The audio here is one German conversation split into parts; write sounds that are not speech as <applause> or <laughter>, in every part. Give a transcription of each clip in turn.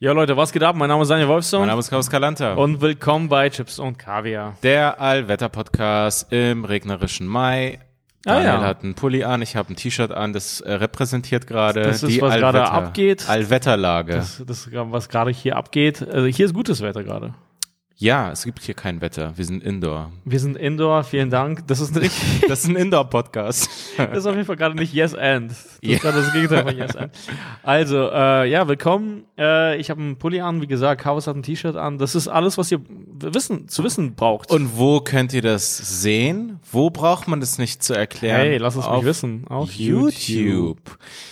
Ja, Leute, was geht ab? Mein Name ist Daniel Wolfson. Mein Name ist Klaus Kalanta. Und willkommen bei Chips und Kaviar. Der Allwetter-Podcast im regnerischen Mai. Ah, Daniel ja. hat einen Pulli an, ich habe ein T-Shirt an, das äh, repräsentiert gerade Das ist, die was gerade abgeht. Allwetterlage. Das, das, was gerade hier abgeht. Also hier ist gutes Wetter gerade. Ja, es gibt hier kein Wetter. Wir sind Indoor. Wir sind Indoor, vielen Dank. Das ist nicht, <laughs> Das ist ein Indoor-Podcast. <laughs> das ist auf jeden Fall gerade nicht Yes and. Das Ja. ist gerade das Gegenteil von Yes and. Also, äh, ja, willkommen. Äh, ich habe einen Pulli an, wie gesagt, Chaos hat ein T-Shirt an. Das ist alles, was ihr wissen, zu wissen braucht. Und wo könnt ihr das sehen? Wo braucht man das nicht zu erklären? hey, lass es Auf mich wissen. Auf YouTube.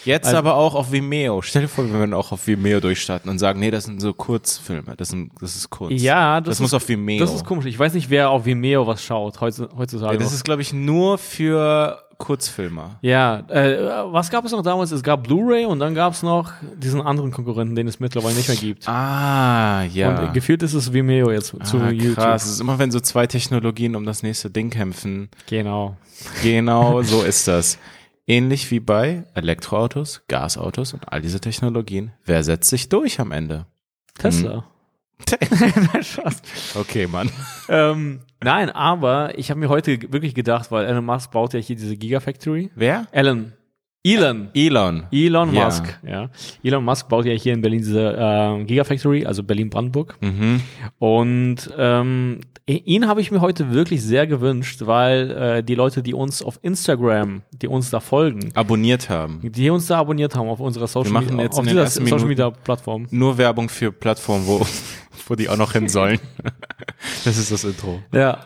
Jetzt Also- aber auch auf Vimeo. Stell dir vor, wir würden auch auf Vimeo durchstarten und sagen, nee, das sind so Kurzfilme. Das, sind, das ist kurz. Ja, das, das, muss ist, auf Vimeo. Das ist komisch. Ich weiß nicht, wer auf Vimeo was schaut heutzu- heutzutage. Ja, das ist, glaube ich, nur für Kurzfilmer. Ja, äh, was gab es noch damals? Es gab Blu-ray und dann gab es noch diesen anderen Konkurrenten, den es mittlerweile nicht mehr gibt. Ah, ja. Und gefühlt ist es Vimeo jetzt zu ah, YouTube. krass. Es ist immer, wenn so zwei Technologien um das nächste Ding kämpfen. Genau. Genau <laughs> so ist das. Ähnlich wie bei Elektroautos, Gasautos und all diese Technologien. Wer setzt sich durch am Ende? Tesla. Nein, <laughs> Spaß. Okay, Mann. ähm, nein, aber ich habe mir heute wirklich gedacht, weil Elon Musk baut ja hier diese Gigafactory. Wer? Elon. Elon. Elon. Elon Ja. Musk, ja. Elon Musk baut ja hier in Berlin diese äh, Gigafactory, also Berlin-Brandenburg. Mhm. Und ähm, ihn habe ich mir heute wirklich sehr gewünscht, weil äh, die Leute, die uns auf Instagram, die uns da folgen, Abonniert haben. die uns da abonniert haben auf unserer Social Media, auf dieser Social Media Plattform. Nur Werbung für Plattformen, wo, <laughs> wo die auch noch hin sollen. <laughs> Das ist das Intro. Ja.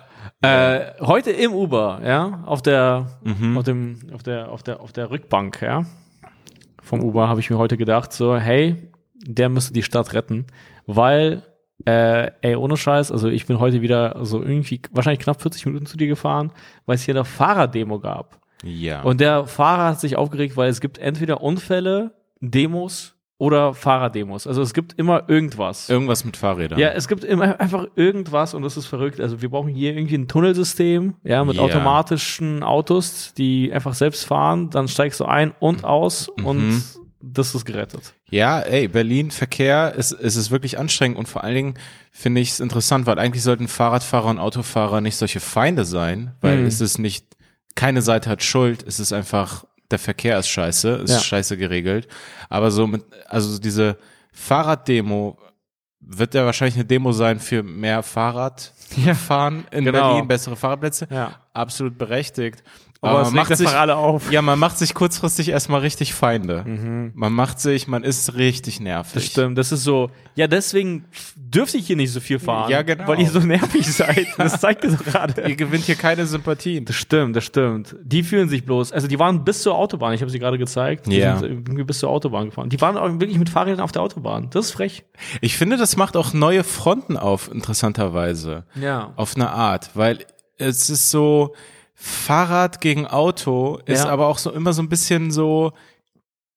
Äh, heute im Uber, ja, auf der, Mhm. auf dem, auf der, auf der, auf der Rückbank, ja, vom Uber habe ich mir heute gedacht, so, hey, der müsste die Stadt retten, weil, äh, ey, ohne Scheiß, also ich bin heute wieder so irgendwie wahrscheinlich knapp 40 Minuten zu dir gefahren, weil es hier eine Fahrraddemo gab. Ja. Und der Fahrer hat sich aufgeregt, weil es gibt entweder Unfälle, Demos oder Fahrraddemos. Also es gibt immer irgendwas. Irgendwas mit Fahrrädern. Ja, es gibt immer einfach irgendwas und das ist verrückt. Also wir brauchen hier irgendwie ein Tunnelsystem, ja, mit Ja. automatischen Autos, die einfach selbst fahren, dann steigst du ein und aus und Mhm. das ist gerettet. Ja, ey, Berlin, Verkehr, es, es ist wirklich anstrengend und vor allen Dingen finde ich es interessant, weil eigentlich sollten Fahrradfahrer und Autofahrer nicht solche Feinde sein, weil Mhm. es ist nicht, keine Seite hat Schuld, es ist einfach, der Verkehr ist scheiße, ist Ja. scheiße geregelt. Aber so mit, also diese Fahrraddemo wird ja wahrscheinlich eine Demo sein für mehr Fahrradfahren in genau. Berlin, bessere Fahrradplätze. Ja. Absolut berechtigt. Aber, es man macht sich, alle auf. ja, man macht sich kurzfristig erstmal richtig Feinde. Man macht sich, man ist richtig nervig. Das stimmt, das ist so, ja, deswegen dürfte ich hier nicht so viel fahren. Ja, genau. Weil ihr so nervig seid. <laughs> Das zeigt ihr doch gerade. Ihr gewinnt hier keine Sympathien. Das stimmt, das stimmt. Die fühlen sich bloß, also die waren bis zur Autobahn, ich habe sie gerade gezeigt, die Ja. sind irgendwie bis zur Autobahn gefahren. Die waren auch wirklich mit Fahrrädern auf der Autobahn. Das ist frech. Ich finde, das macht auch neue Fronten auf, interessanterweise. Ja. Auf eine Art, weil es ist so, Fahrrad gegen Auto ist Ja. aber auch so immer so ein bisschen so,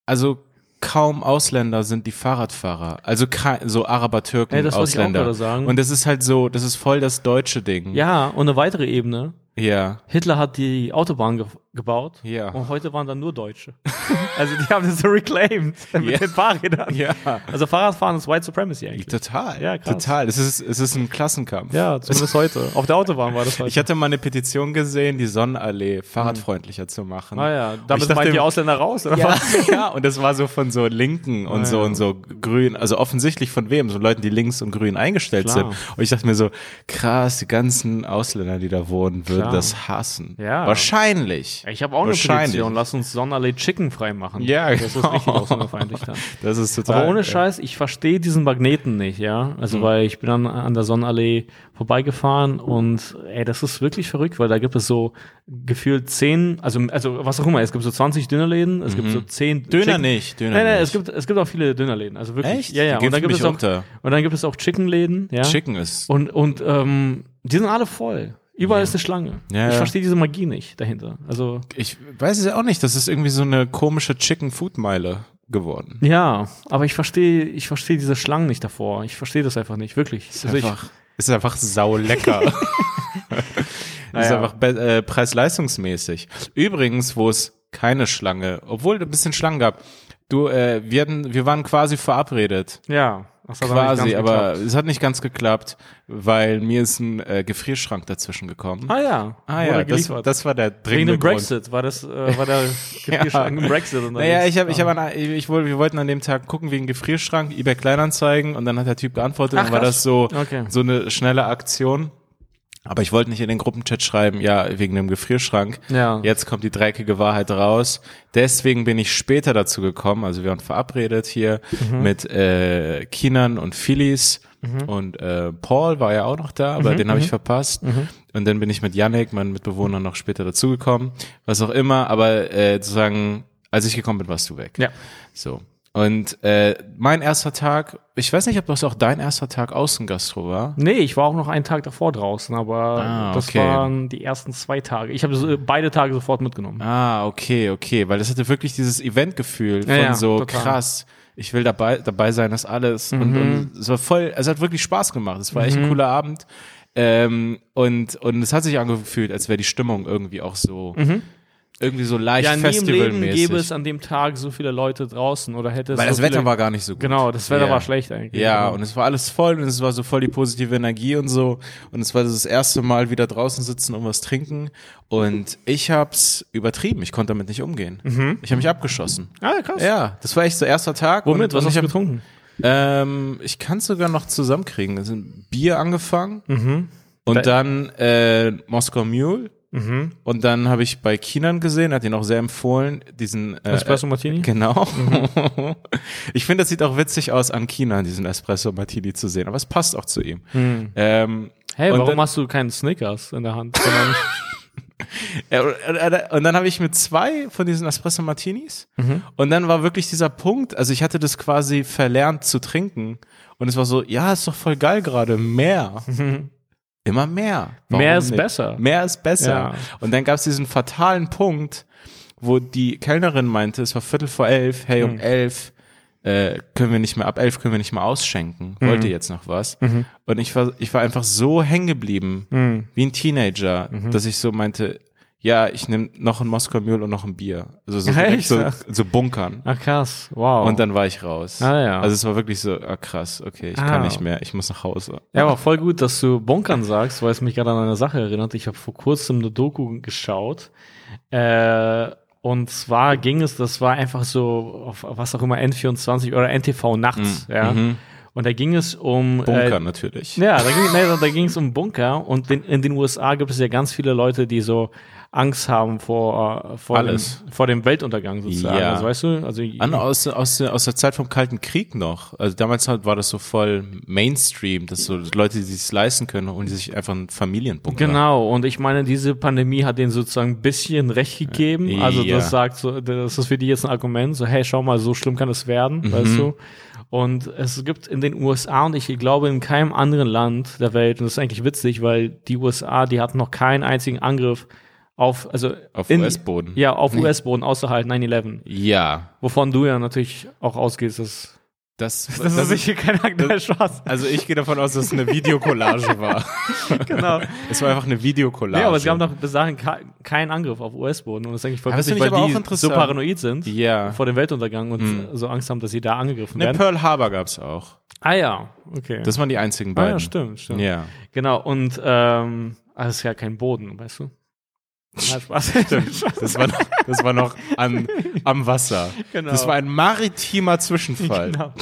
also kaum Ausländer sind die Fahrradfahrer. Also so Araber, Türken, auch Ausländer. Und das ist halt so, das ist voll das deutsche Ding. Ja, und eine weitere Ebene. Ja. Hitler hat die Autobahn ge gebaut. Ja. Und heute waren dann nur Deutsche. <laughs> also die haben das so reclaimed mit Ja. den Fahrrädern. Ja. Also Fahrradfahren ist White Supremacy eigentlich. Total. Ja, krass. Total. Es ist, es ist ein Klassenkampf. Ja, zumindest heute. Auf der Autobahn war das heute. Ich hatte mal eine Petition gesehen, die Sonnenallee fahrradfreundlicher zu machen. ah ja, damit meint die Ausländer raus, oder ja, was? <laughs> ja, und das war so von so Linken und Ah, so ja. und so Grün, also offensichtlich von wem? So Leuten, die links und grün eingestellt Klar. sind. Und ich dachte mir so, krass, die ganzen Ausländer, die da wohnen, würden Klar. das hassen. Ja. Wahrscheinlich. Ich habe auch eine. Petition. Lass uns Sonnenallee Chicken frei machen. Ja, Das ist genau. richtig ausländerfeindlich dann. <laughs> Das ist total. Aber ohne Scheiß, ich verstehe diesen Magneten nicht, ja. Also, weil ich bin dann an der Sonnenallee vorbeigefahren und ey, das ist wirklich verrückt, weil da gibt es so gefühlt zehn, also, also was auch immer, es gibt so 20 Dönerläden, es gibt so zehn Döner Chicken- nicht, Döner Nein, nein, nicht. es gibt, es gibt auch viele Dönerläden, also wirklich. Echt? Ja, ja. Und dann gibt es auch, unter. und dann gibt es auch Chickenläden, ja. Chicken ist. Und, und, ähm, die sind alle voll. Überall ist eine Schlange. Ja, ich ja. verstehe diese Magie nicht dahinter. Also, Ich weiß es ja auch nicht. Das ist irgendwie so eine komische Chicken Food Meile geworden. ja, aber ich verstehe, ich verstehe diese Schlangen nicht davor. Ich verstehe das einfach nicht, wirklich. Ist Also ich- einfach, ist einfach sau lecker. <laughs> <laughs> ist Naja. einfach be- äh, preis-leistungsmäßig. Übrigens, wo es keine Schlange, obwohl ein bisschen Schlangen gab, du, äh, wir, hatten, wir waren quasi verabredet. ja. Nicht Quasi, aber es hat nicht ganz geklappt, weil mir ist ein äh, Gefrierschrank dazwischen gekommen. Ah ja, Ah ja, das, das war der Wegen dringende dem Grund. Brexit war das, äh, war der <laughs> Gefrierschrank im Brexit unterwegs. Naja, ich habe, ich habe, an- ich wollte, wir wollten an dem Tag gucken wegen Gefrierschrank, eBay Kleinanzeigen und dann hat der Typ geantwortet Ach, und war das so, Okay. so eine schnelle Aktion. Aber ich wollte nicht in den Gruppenchat schreiben, ja, wegen dem Gefrierschrank. Ja. Jetzt kommt die dreckige Wahrheit raus. Deswegen bin ich später dazu gekommen. Also wir waren verabredet hier Mhm. mit äh, Kinan und Phillies und äh, Paul war ja auch noch da, Mhm. aber den habe ich verpasst. Und dann bin ich mit Yannick, meinem Mitbewohner, noch später dazugekommen. Was auch immer. Aber äh, sozusagen, als ich gekommen bin, warst du weg. Ja. So. Und äh, mein erster Tag, ich weiß nicht, ob das auch dein erster Tag Außengastro war. Nee, ich war auch noch einen Tag davor draußen, aber Ah, das okay. waren die ersten zwei Tage. Ich habe so, beide Tage sofort mitgenommen. Ah, okay, okay, weil das hatte wirklich dieses Eventgefühl von Ja, ja, so total. krass. Ich will dabei dabei sein, das alles und, Mhm. und es war voll, es hat wirklich Spaß gemacht. Es war echt ein cooler Abend ähm, und und es hat sich angefühlt, als wäre die Stimmung irgendwie auch so irgendwie so leicht Mhm. Ja, nie im Leben festivalmäßig. gäbe es an dem Tag so viele Leute draußen oder hätte es weil so das Wetter viele, war gar nicht so gut. Genau, das Wetter Ja. war schlecht eigentlich. Ja, Genau. und es war alles voll und es war so voll die positive Energie und so. Und es war das erste Mal wieder draußen sitzen und was trinken. Und ich hab's übertrieben. Ich konnte damit nicht umgehen. Ich habe mich abgeschossen. Ah, krass. Ja, das war echt so erster Tag. Womit? Und, Was und hast ich du getrunken? ähm, Ich kann es sogar noch zusammenkriegen. Es sind Bier angefangen Mhm. und Da- dann äh, Moskau Mule. Mhm. Und dann habe ich bei Kinan gesehen, hat ihn auch sehr empfohlen, diesen äh, Espresso Martini? Genau. Mhm. <laughs> Ich finde, das sieht auch witzig aus, an Kinan diesen Espresso Martini zu sehen, aber es passt auch zu ihm. Ähm, Hey, warum dann, hast du keinen Snickers in der Hand? <laughs> und dann habe ich mit zwei von diesen Espresso Martinis Mhm. und dann war wirklich dieser Punkt, also ich hatte das quasi verlernt zu trinken und es war so, ja, ist doch voll geil gerade, mehr. Immer mehr. Warum Mehr ist nicht? besser. Mehr ist besser. Ja. Und dann gab es diesen fatalen Punkt, wo die Kellnerin meinte, es war Viertel vor elf, hey, um elf äh, können wir nicht mehr, ab elf können wir nicht mehr ausschenken. Hm. Wollte jetzt noch was. Mhm. Und ich war, ich war einfach so hängen geblieben, wie ein Teenager, Mhm. dass ich so meinte, ja, ich nehme noch ein Moskau Mule und noch ein Bier. Also so, direkt so, so bunkern. Ach krass, wow. Und dann war ich raus. Ah, ja. Also es war wirklich so, ah, krass, okay, ich Ah. kann nicht mehr, ich muss nach Hause. Ja, aber voll gut, dass du Bunkern sagst, weil es mich gerade an eine Sache erinnert. Ich habe vor kurzem eine Doku geschaut. Äh, und zwar ging es, das war einfach so, auf was auch immer, N24 oder NTV nachts, ja. Und da ging es um Mhm. Bunker äh, natürlich. Ja, da ging, nee, da ging es um Bunker und in, in den USA gibt es ja ganz viele Leute, die so Angst haben vor, äh, vor, dem, Alles. vor dem Weltuntergang sozusagen. Ja. Also weißt du, also An, aus, aus, der- aus der Zeit vom Kalten Krieg noch. Also damals halt war das so voll Mainstream, dass so Leute, die sich leisten können und die sich einfach einen Familienbunker. Genau, und ich meine, diese Pandemie hat denen sozusagen ein bisschen Recht gegeben. Also Ja. das sagt so, das ist für die jetzt ein Argument, so, hey, schau mal, so schlimm kann es werden, Mhm. weißt du? Und es gibt in den USA und ich glaube in keinem anderen Land der Welt, und das ist eigentlich witzig, weil die USA, die hatten noch keinen einzigen Angriff auf, also Auf US-Boden. Ja, auf US-Boden, außer halt 9-11. Ja. Wovon du ja natürlich auch ausgehst, dass Das, <laughs> das, ist sicher kein aktueller Spaß. also ich gehe davon aus, dass es eine Videokollage <laughs> war. genau. Es war einfach eine Videokollage. Ja, aber es gab noch bis dahin ke- keinen Angriff auf US-Boden und das ist eigentlich voll Aber das witzig, weil die so paranoid sind Ja. vor dem Weltuntergang und so Angst haben, dass sie da angegriffen Ne, werden. Pearl Harbor gab's auch. Ah ja, okay. Das waren die einzigen ah, beiden. ja, stimmt, stimmt. Ja. Genau, und ähm, ah, das ist ja kein Boden, weißt du? Ja, Spaß. <laughs> Das war noch, das war noch an, am Wasser. Genau. Das war ein maritimer Zwischenfall. genau.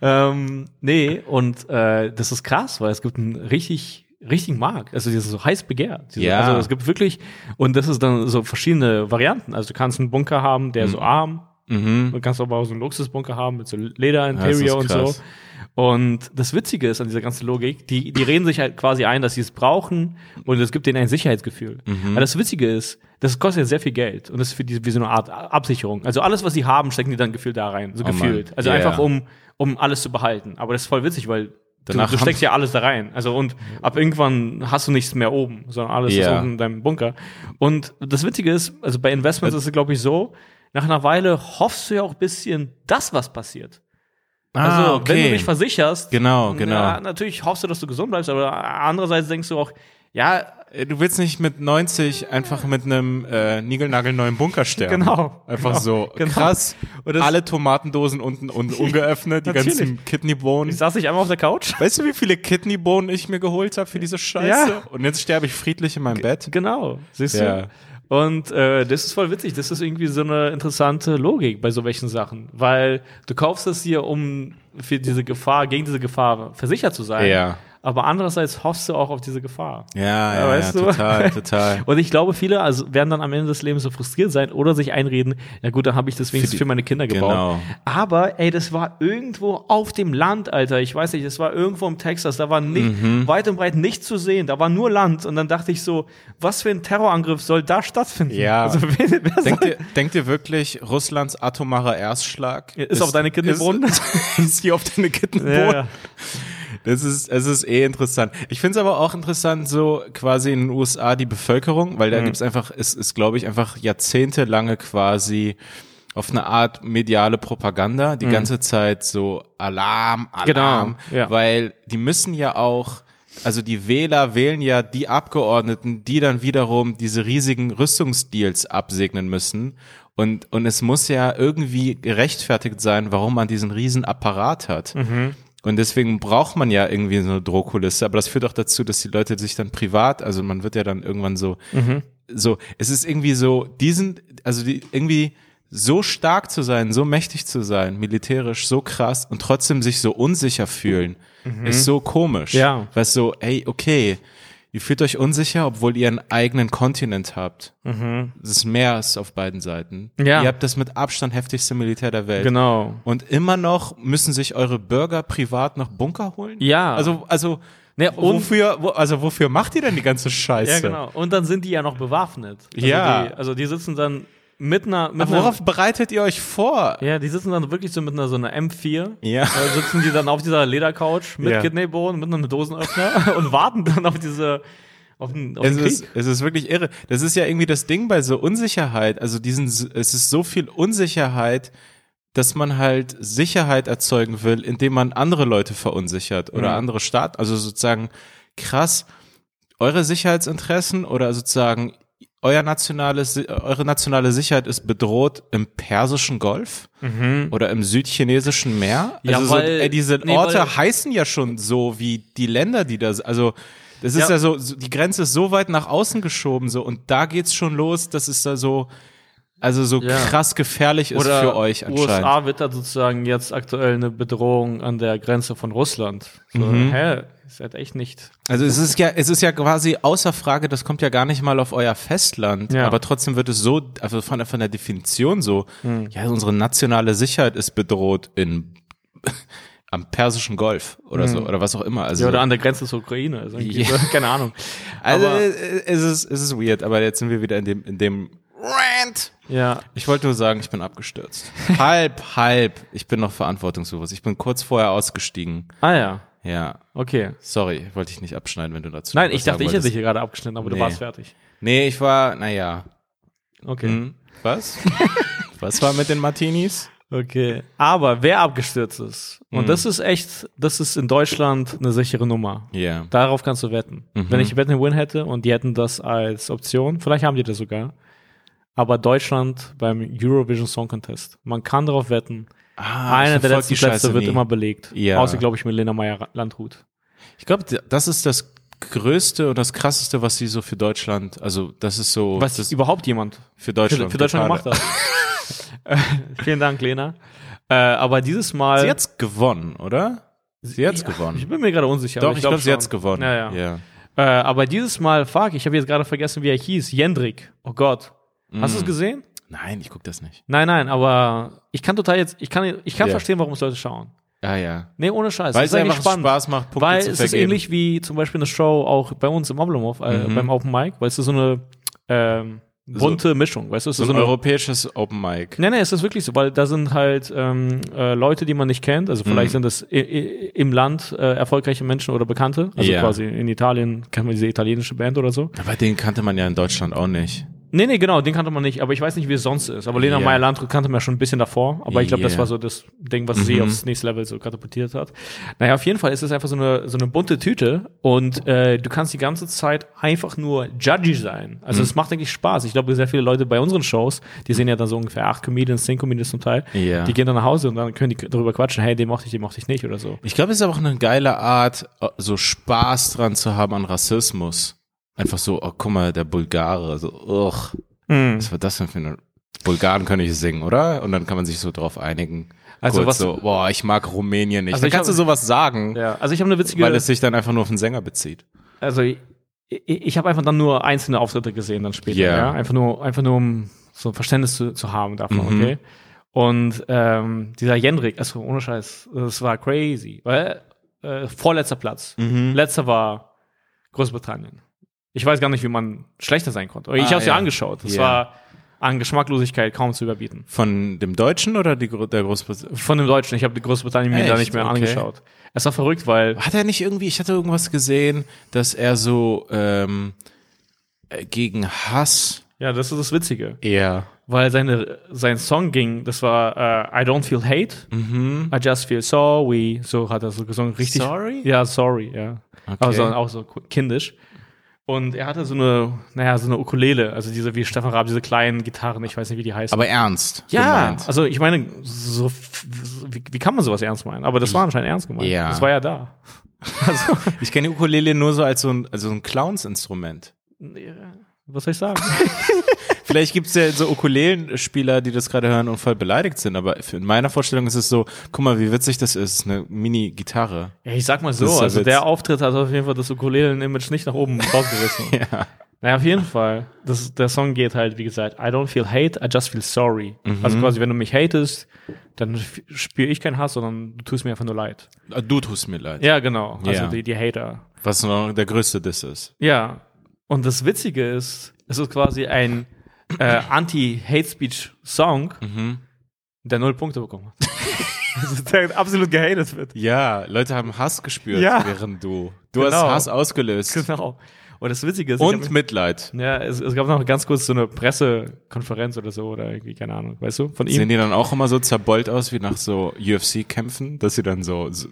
ähm, nee, und äh, das ist krass, weil es gibt einen richtig richtigen Markt. Also ist so heiß begehrt. Diese, Ja. Also es gibt wirklich, und das ist dann so verschiedene Varianten. Also du kannst einen Bunker haben, der so arm, Mhm. du kannst aber auch so einen Luxusbunker haben mit so Leder das ist Interior und so. Und das Witzige ist an dieser ganzen Logik, die, die reden sich halt quasi ein, dass sie es brauchen und es gibt denen ein Sicherheitsgefühl. Mhm. Aber das Witzige ist, das kostet ja sehr viel Geld und das ist für die wie so eine Art Absicherung. Also alles, was sie haben, stecken die dann gefühlt da rein, so Oh Mann. gefühlt. Also Ja, einfach ja. um, um alles zu behalten. Aber das ist voll witzig, weil Danach du, du steckst ja alles da rein. Also und ab irgendwann hast du nichts mehr oben, sondern alles Ja. ist unten in deinem Bunker. Und das Witzige ist, also bei Investments ist es, glaube ich, so, nach einer Weile hoffst du ja auch ein bisschen, dass was passiert. Also, wenn du dich versicherst, Genau, genau. Ja, natürlich hoffst du, dass du gesund bleibst, aber andererseits denkst du auch, ja, äh, du willst nicht mit 90 einfach mit einem äh, niegelnagelneuen Bunker sterben. Genau, Einfach genau, so genau. krass. Alle Tomatendosen unten und <laughs> ungeöffnet, die ganzen Kidneybohnen. Ich saß nicht einmal auf der Couch. Weißt du, wie viele Kidneybohnen ich mir geholt habe für diese Scheiße? Ja. Und jetzt sterbe ich friedlich in meinem Bett. Genau, siehst Ja. du? Und äh, das ist voll witzig. Das ist irgendwie so eine interessante Logik bei so welchen Sachen. Weil du kaufst es dir, um für diese Gefahr, gegen diese Gefahr versichert zu sein. Ja. Aber andererseits hoffst du auch auf diese Gefahr. Ja, ja, ja, weißt du? total, <laughs> total. Und ich glaube, viele also werden dann am Ende des Lebens so frustriert sein oder sich einreden, ja gut, dann habe ich das wenigstens Für für, die- meine Kinder gebaut. genau. Aber ey, das war irgendwo auf dem Land, Alter. Ich weiß nicht, das war irgendwo im Texas, da war nicht, Mhm. weit und breit nichts zu sehen, da war nur Land. Und dann dachte ich so, was für ein Terrorangriff soll da stattfinden? Ja. Also, wer, wer Denkt ihr, denkt ihr wirklich, Russlands atomarer Erstschlag Ist auf deine Kidneybohnen? Ist, <laughs> ist hier auf deine Kidneybohnen? ja, ja. Das ist, es ist eh interessant. Ich finde es aber auch interessant, so quasi in den USA die Bevölkerung, weil da Mhm. gibt's einfach, es ist, glaube ich, einfach jahrzehntelange quasi auf eine Art mediale Propaganda, die ganze Zeit so Alarm, Alarm, Mhm. Genau, ja. weil die müssen ja auch, also die Wähler wählen ja die Abgeordneten, die dann wiederum diese riesigen Rüstungsdeals absegnen müssen. Und, und es muss ja irgendwie gerechtfertigt sein, warum man diesen riesen Apparat hat. Und deswegen braucht man ja irgendwie so eine Drohkulisse. Aber das führt auch dazu, dass die Leute sich dann privat, also man wird ja dann irgendwann so, so, es ist irgendwie so, diesen, also die, irgendwie so stark zu sein, so mächtig zu sein, militärisch so krass und trotzdem sich so unsicher fühlen, ist so komisch. Ja. Weil so, ey, okay, ihr fühlt euch unsicher, obwohl ihr einen eigenen Kontinent habt. Das Meer ist auf beiden Seiten. Ja. Ihr habt das mit Abstand heftigste Militär der Welt. Genau. Und immer noch müssen sich eure Bürger privat noch Bunker holen? Ja. Also, also, Ne, wofür, wo, also wofür macht ihr denn die ganze Scheiße? Ja, genau. Und dann sind die ja noch bewaffnet. Also Ja. Die, also die sitzen dann mit einer, mit Aber einer worauf bereitet ihr euch vor? Ja, die sitzen dann wirklich so mit einer so einer M4. Ja. Äh, sitzen die dann auf dieser Ledercouch mit Ja. Kidneybohnen, mit einem Dosenöffner <laughs> und warten dann auf diese auf den, auf Es den ist, es ist wirklich irre. Das ist ja irgendwie das Ding bei so Unsicherheit. Also diesen, es ist so viel Unsicherheit, dass man halt Sicherheit erzeugen will, indem man andere Leute verunsichert oder Mhm. andere Staaten. Also sozusagen krass, eure Sicherheitsinteressen oder sozusagen euer nationales, eure nationale Sicherheit ist bedroht im Persischen Golf oder im südchinesischen Meer. Mhm. Ja, also weil- so, ey, diese nee, Orte weil- heißen ja schon so wie die Länder, die das, also das ist Ja. ja, so, die Grenze ist so weit nach außen geschoben so und da geht's schon los, dass es da so, also so Ja. krass gefährlich ist Oder für euch anscheinend. USA wird da sozusagen jetzt aktuell eine Bedrohung an der Grenze von Russland. So, Mhm. hä? Ist halt echt nicht. Also es ist ja, es ist ja quasi außer Frage, das kommt ja gar nicht mal auf euer Festland, Ja. aber trotzdem wird es so, also von, der- von der Definition so, ja, unsere nationale Sicherheit ist bedroht in <laughs> am Persischen Golf oder so oder was auch immer. Also, Ja, oder an der Grenze zur Ukraine. Also Ja. keine Ahnung. <laughs> also aber- es ist es ist weird, aber jetzt sind wir wieder in dem in dem Rant. Ja. Ich wollte nur sagen, ich bin abgestürzt. halb, halb. Ich bin noch verantwortungsbewusst. Ich bin kurz vorher ausgestiegen. Ah ja. Ja, Okay. sorry, wollte ich nicht abschneiden, wenn du dazu Nein, ich dachte, ich hätte dich hier gerade abgeschnitten, aber du Nee. warst fertig. Nee, ich war, naja. Okay. Hm, was? <laughs> was war mit den Martinis? Okay. Aber wer abgestürzt ist, und Mhm. das ist echt, das ist in Deutschland eine sichere Nummer. Ja. Darauf kannst du wetten. Mhm. Wenn ich Wetten Win hätte und die hätten das als Option, vielleicht haben die das sogar. Aber Deutschland beim Eurovision Song Contest. Man kann darauf wetten. Ah, Einer ich der letzten Plätze Scheiße wird nie. immer belegt. Ja. Außer, glaube ich, mit Lena Meyer-Landrut. Ich glaube, das ist das Größte und das Krasseste, was sie so für Deutschland, also das ist so Was das überhaupt jemand für Deutschland, für, für Deutschland gemacht hat. <laughs> Äh, Vielen Dank, Lena. Äh, aber dieses Mal. Sie hat's gewonnen, oder? Sie hat's Ja, gewonnen. Ich bin mir gerade unsicher. Doch, aber ich glaube, sie schon. hat's gewonnen. Ja, ja. ja. Äh, aber dieses Mal, fuck, ich habe jetzt gerade vergessen, wie er hieß. Jendrik. Oh Gott. Hast du Mm. es gesehen? Nein, ich guck das nicht. Nein, nein, aber ich kann total jetzt, ich kann, ich kann Ja. verstehen, warum es Leute schauen. Ah ja. Nee, ohne Scheiß. Weil es ist einfach Spaß macht, Punkte weil zu es ist vergeben. ähnlich wie zum Beispiel eine Show auch bei uns im Oblomov, äh, Mhm. beim Open Mic, weil es ist so eine ähm, bunte Mischung, weißt du? Es so ist ein so eine, europäisches Open Mic. Nee, nee, es ist wirklich so, weil da sind halt ähm, äh, Leute, die man nicht kennt. Also vielleicht Mhm. sind das i- i- im Land äh, erfolgreiche Menschen oder Bekannte. Also Ja. quasi in Italien kennt man diese italienische Band oder so. Aber den kannte man ja in Deutschland auch nicht. Nee, nee, genau, den kannte man nicht, aber ich weiß nicht, wie es sonst ist. Aber Lena Ja. Meyer-Landrut kannte man ja schon ein bisschen davor, aber ich glaube, das Ja. war so das Ding, was sie Mhm. aufs nächste Level so katapultiert hat. Naja, auf jeden Fall ist es einfach so eine, so eine bunte Tüte und äh, du kannst die ganze Zeit einfach nur judgy sein. Also Mhm. es macht eigentlich Spaß. Ich glaube, sehr viele Leute bei unseren Shows, die sehen ja dann so ungefähr acht Comedians, zehn Comedians zum Teil, Ja. die gehen dann nach Hause und dann können die darüber quatschen, hey, den mochte ich, den mochte ich nicht oder so. Ich glaube, es ist aber auch eine geile Art, äh, so Spaß dran zu haben an Rassismus. Einfach so, oh, guck mal, der Bulgare, so, ugh, Mhm. was war das denn für eine, Bulgaren können nicht singen, oder? Und dann kann man sich so drauf einigen. Also Kurz was- so, boah, ich mag Rumänien nicht. Also dann ich kannst du hab- sowas sagen, Ja, also ich habe eine witzige, weil es sich dann einfach nur auf den Sänger bezieht. also ich, ich, ich habe einfach dann nur einzelne Auftritte gesehen dann später, Ja. ja. Einfach nur, einfach nur um so ein Verständnis zu, zu haben davon, Mhm. okay. Und ähm, dieser Jendrik, also ohne Scheiß, das war crazy. Weil äh, vorletzter Platz. Mhm. Letzter war Großbritannien. Ich weiß gar nicht, wie man schlechter sein konnte. Ich Ah, habe es ja. ja. angeschaut. Das Ja. war an Geschmacklosigkeit kaum zu überbieten. Von dem Deutschen oder die, der Großbritannien? Von dem Deutschen. Ich habe die Großbritannien mir da nicht mehr Okay. angeschaut. Es war verrückt, weil Hat er nicht irgendwie, ich hatte irgendwas gesehen, dass er so ähm, äh, gegen Hass ja, das ist das Witzige. eher. weil seine, sein Song ging, das war äh, I don't feel hate, Mhm. I just feel sorry, so hat er so gesungen, richtig. Sorry? Ja, sorry, ja. Okay. Aber so, auch so kindisch. Und er hatte so eine, naja, so eine Ukulele, also diese, wie Stefan Raab, diese kleinen Gitarren, ich weiß nicht, wie die heißen. Aber ernst. ja, gemeint. also ich meine, so, wie, wie kann man sowas ernst meinen? Aber das war anscheinend ernst gemeint. Ja. Das war ja da. <laughs> Also, Ich kenne die Ukulele nur so als so ein, also so ein Clownsinstrument. was soll ich sagen? <laughs> Vielleicht gibt es ja so Ukulelenspieler, die das gerade hören und voll beleidigt sind, aber in meiner Vorstellung ist es so, guck mal, wie witzig das ist, eine Mini-Gitarre. Ja, ich sag mal so, der also Witz. der Auftritt hat auf jeden Fall das Ukulelen-Image nicht nach oben rausgerissen. <laughs> Ja. Naja, auf jeden Fall. Das, der Song geht halt, wie gesagt, I don't feel hate, I just feel sorry. Mhm. Also quasi, wenn du mich hatest, dann spüre ich keinen Hass, sondern du tust mir einfach nur leid. Du tust mir leid. Ja, genau. Also Ja. die, die Hater. Was noch der größte Diss ist. Ja. Und das Witzige ist, es ist quasi ein äh, Anti-Hate-Speech-Song, Mhm. der null Punkte bekommen hat. <laughs> also der absolut gehatet wird. Ja, Leute haben Hass gespürt, Ja. während du. Du Genau. hast Hass ausgelöst. Genau. Und das Witzige ist, Und hab- Mitleid. ja, es, es gab noch ganz kurz so eine Pressekonferenz oder so, oder irgendwie, keine Ahnung, weißt du, von ihm. Sehen die dann auch immer so zerbeult aus wie nach so UFC-Kämpfen, dass sie dann so, so,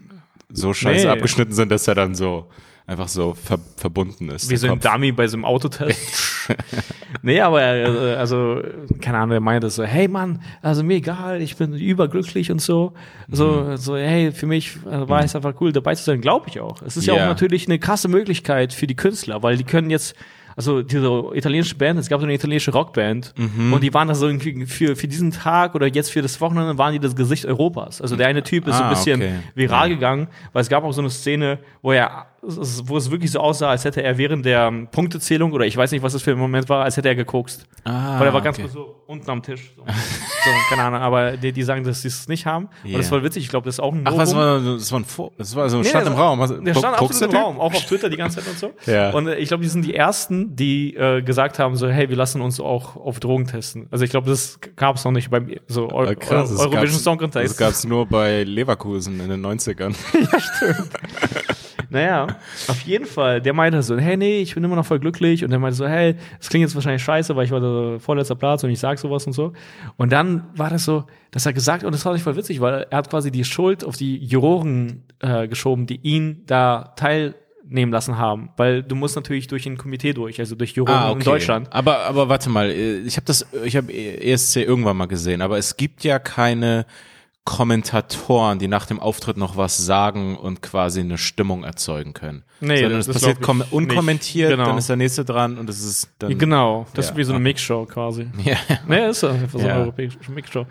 so scheiße Nee. abgeschnitten sind, dass er dann so einfach so ver verbunden ist. Wie so ein. Dummy bei so einem Autotest. <laughs> nee, aber äh, also, keine Ahnung, er meinte so, hey Mann, also mir egal, ich bin überglücklich und so. So, Mhm. so hey, für mich äh, war es einfach cool, dabei zu sein, glaube ich auch. Es ist ja Ja. auch natürlich eine krasse Möglichkeit für die Künstler, weil die können jetzt, also diese italienische Band, es gab so eine italienische Rockband Mhm. und die waren da so für, für diesen Tag oder jetzt für das Wochenende waren die das Gesicht Europas. Also der eine Typ ist so Ah, ein bisschen okay. viral gegangen, weil es gab auch so eine Szene, wo er, wo es wirklich so aussah, als hätte er während der Punktezählung oder ich weiß nicht, was das für ein Moment war, als hätte er gekokst. Ah, weil er war ganz okay. kurz so unten am Tisch. So, so keine Ahnung, aber die, die sagen, dass sie es nicht haben. Und Yeah. das war witzig, ich glaube, das ist auch ein Ach, was war, das war ein, Fo- das war so ein Nee, Stand im Raum. Was, Der stand absolut im den? Raum, auch auf Twitter die ganze Zeit und so. Ja. Und äh, ich glaube, die sind die ersten, die äh, gesagt haben, so, hey, wir lassen uns auch auf Drogen testen. Also ich glaube, das gab es noch nicht beim so Eu Ah, krass, das Eurovision Song Das Contest. gab's nur bei Leverkusen in den 90ern. <laughs> <laughs> Naja, auf jeden Fall. Der meinte so, hey, nee, ich bin immer noch voll glücklich. Und der meinte so, hey, das klingt jetzt wahrscheinlich scheiße, weil ich war der vorletzter Platz und ich sag sowas und so. Und dann war das so, dass er gesagt, und das fand ich voll witzig, weil er hat quasi die Schuld auf die Juroren äh, geschoben, die ihn da teilnehmen lassen haben. Weil du musst natürlich durch ein Komitee durch, also durch Juroren in Deutschland. Aber, aber warte mal, äh, ich habe das, ich habe ESC irgendwann mal gesehen, aber es gibt ja keine Kommentatoren, die nach dem Auftritt noch was sagen und quasi eine Stimmung erzeugen können. Nee, Sondern das- das passiert unkommentiert. Genau. dann ist der nächste dran und es ist dann. Genau, das Ja, ist wie so eine. Mixshow quasi. <laughs> Ja. Ne, ist einfach so Ja. eine europäische Mixshow.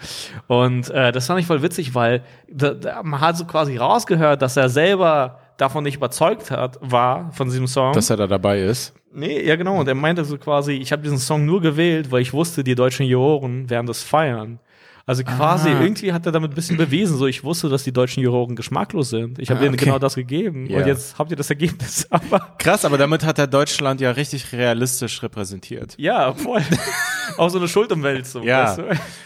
Und äh, das fand ich voll witzig, weil da, da, man hat so quasi rausgehört, dass er selber davon nicht überzeugt hat, war von diesem Song. Dass er da dabei ist. nee, ja genau. Und er meinte so quasi, ich habe diesen Song nur gewählt, weil ich wusste, die deutschen Juroren werden das feiern. Also quasi, Ah. irgendwie hat er damit ein bisschen bewiesen, so ich wusste, dass die deutschen Juroren geschmacklos sind. Ich habe Ah, denen okay. genau das gegeben. Ja. Und jetzt habt ihr das Ergebnis. <laughs> Aber Krass, aber damit hat er Deutschland ja richtig realistisch repräsentiert. Ja, voll. Auch so eine Schulterwälzung. Ja, weißt du?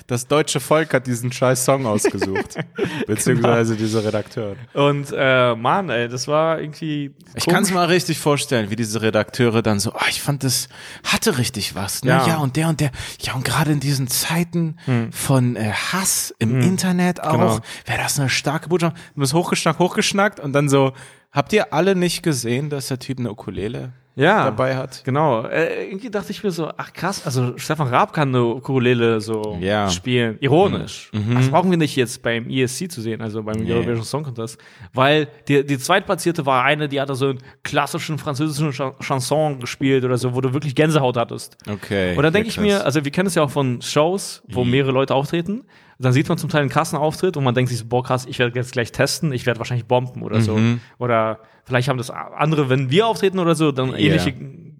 das deutsche Volk hat diesen scheiß Song ausgesucht. <laughs> Beziehungsweise diese Redakteure. Und äh, Mann, ey, das war irgendwie. Ich kann es mal richtig vorstellen, wie diese Redakteure dann so, oh, ich fand das hatte richtig was, ne? Ja. Ja, und der und der, ja und gerade in diesen Zeiten von äh, Hass im Internet auch, Genau. wäre das eine starke Botschaft. Du bist hochgeschnackt, hochgeschnackt und dann so, habt ihr alle nicht gesehen, dass der Typ eine Ukulele ja, dabei hat? Genau. Äh, irgendwie dachte ich mir so, ach krass, also Stefan Raab kann eine Ukulele so Ja. spielen. Ironisch. Das brauchen wir nicht jetzt beim ESC zu sehen, also beim Nee. Eurovision Song Contest. Weil die, die zweitplatzierte war eine, die hatte so einen klassischen französischen Chan Chanson gespielt oder so, wo du wirklich Gänsehaut hattest. Okay. Und dann denke ja, ich mir, also wir kennen es ja auch von Shows, wo mehrere Leute auftreten. Dann sieht man zum Teil einen krassen Auftritt und man denkt sich so, boah krass, ich werde jetzt gleich testen, ich werde wahrscheinlich bomben oder so. Mhm. Oder vielleicht haben das andere, wenn wir auftreten oder so, dann ähnliche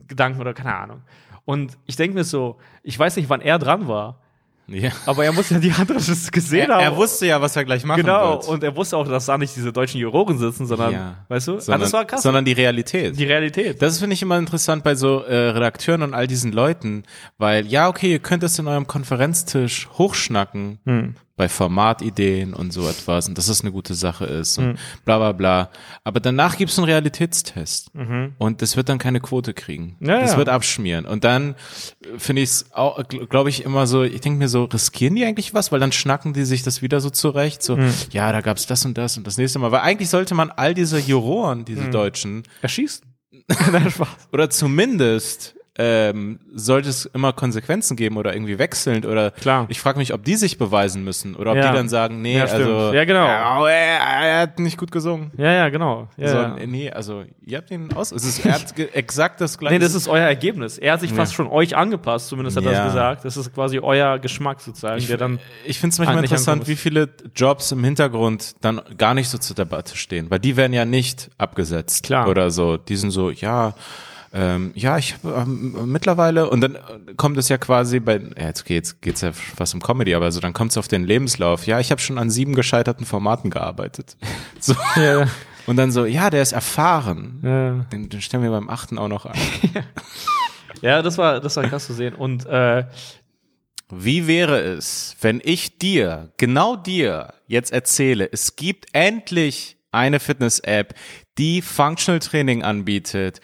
Gedanken oder keine Ahnung. Und ich denke mir so, ich weiß nicht, wann er dran war, ja. aber er muss ja die anderen das gesehen er, haben. er wusste ja, was er gleich machen genau, wird. und er wusste auch, dass da nicht diese deutschen Juroren sitzen, sondern, Ja. weißt du, ah, sondern, das war krass. sondern die Realität. die Realität. Das finde ich immer interessant bei so äh, Redakteuren und all diesen Leuten, weil ja, okay, ihr könnt es in eurem Konferenztisch hochschnacken Hm. Bei Formatideen und so etwas und dass das eine gute Sache ist und bla bla bla. Aber danach gibt es einen Realitätstest und das wird dann keine Quote kriegen. Ja, das ja. wird abschmieren. Und dann äh, finde ich es auch, glaube ich, immer so, ich denke mir so, riskieren die eigentlich was? Weil dann schnacken die sich das wieder so zurecht. So, ja, da gab's das und das und das nächste Mal. Weil eigentlich sollte man all diese Juroren, diese Deutschen, Erschießt. <laughs> <laughs> Nein, Spaß. oder zumindest ähm, sollte es immer Konsequenzen geben oder irgendwie wechselnd oder Klar. ich frage mich, ob die sich beweisen müssen oder ob Ja. die dann sagen, nee, Ja, also Ja, genau. ja, er, er hat nicht gut gesungen. Ja, ja, genau. Ja, so, ja. Nee, also ihr habt ihn aus. Es ist er hat <laughs> exakt das gleiche. Nee, das ist euer Ergebnis. Er hat sich fast schon euch angepasst, zumindest hat er das gesagt. Das ist quasi euer Geschmack sozusagen, der dann. ich finde es manchmal Halt interessant, wie viele Jobs im Hintergrund dann gar nicht so zur Debatte stehen, weil die werden ja nicht abgesetzt Klar. oder so. Die sind so, ja, ähm, ja, ich hab, ähm, mittlerweile und dann kommt es ja quasi bei, ja, jetzt geht's geht's ja fast um Comedy, aber so dann kommt es auf den Lebenslauf. Ja, ich habe schon an sieben gescheiterten Formaten gearbeitet. <laughs> So Ja, und dann so, ja, der ist erfahren. ja. Den, den stellen wir beim achten auch noch ein. <laughs> ja das war das war krass zu sehen. Und äh, Wie wäre es, wenn ich dir, genau dir, jetzt erzähle, es gibt endlich eine Fitness-App, die Functional Training anbietet,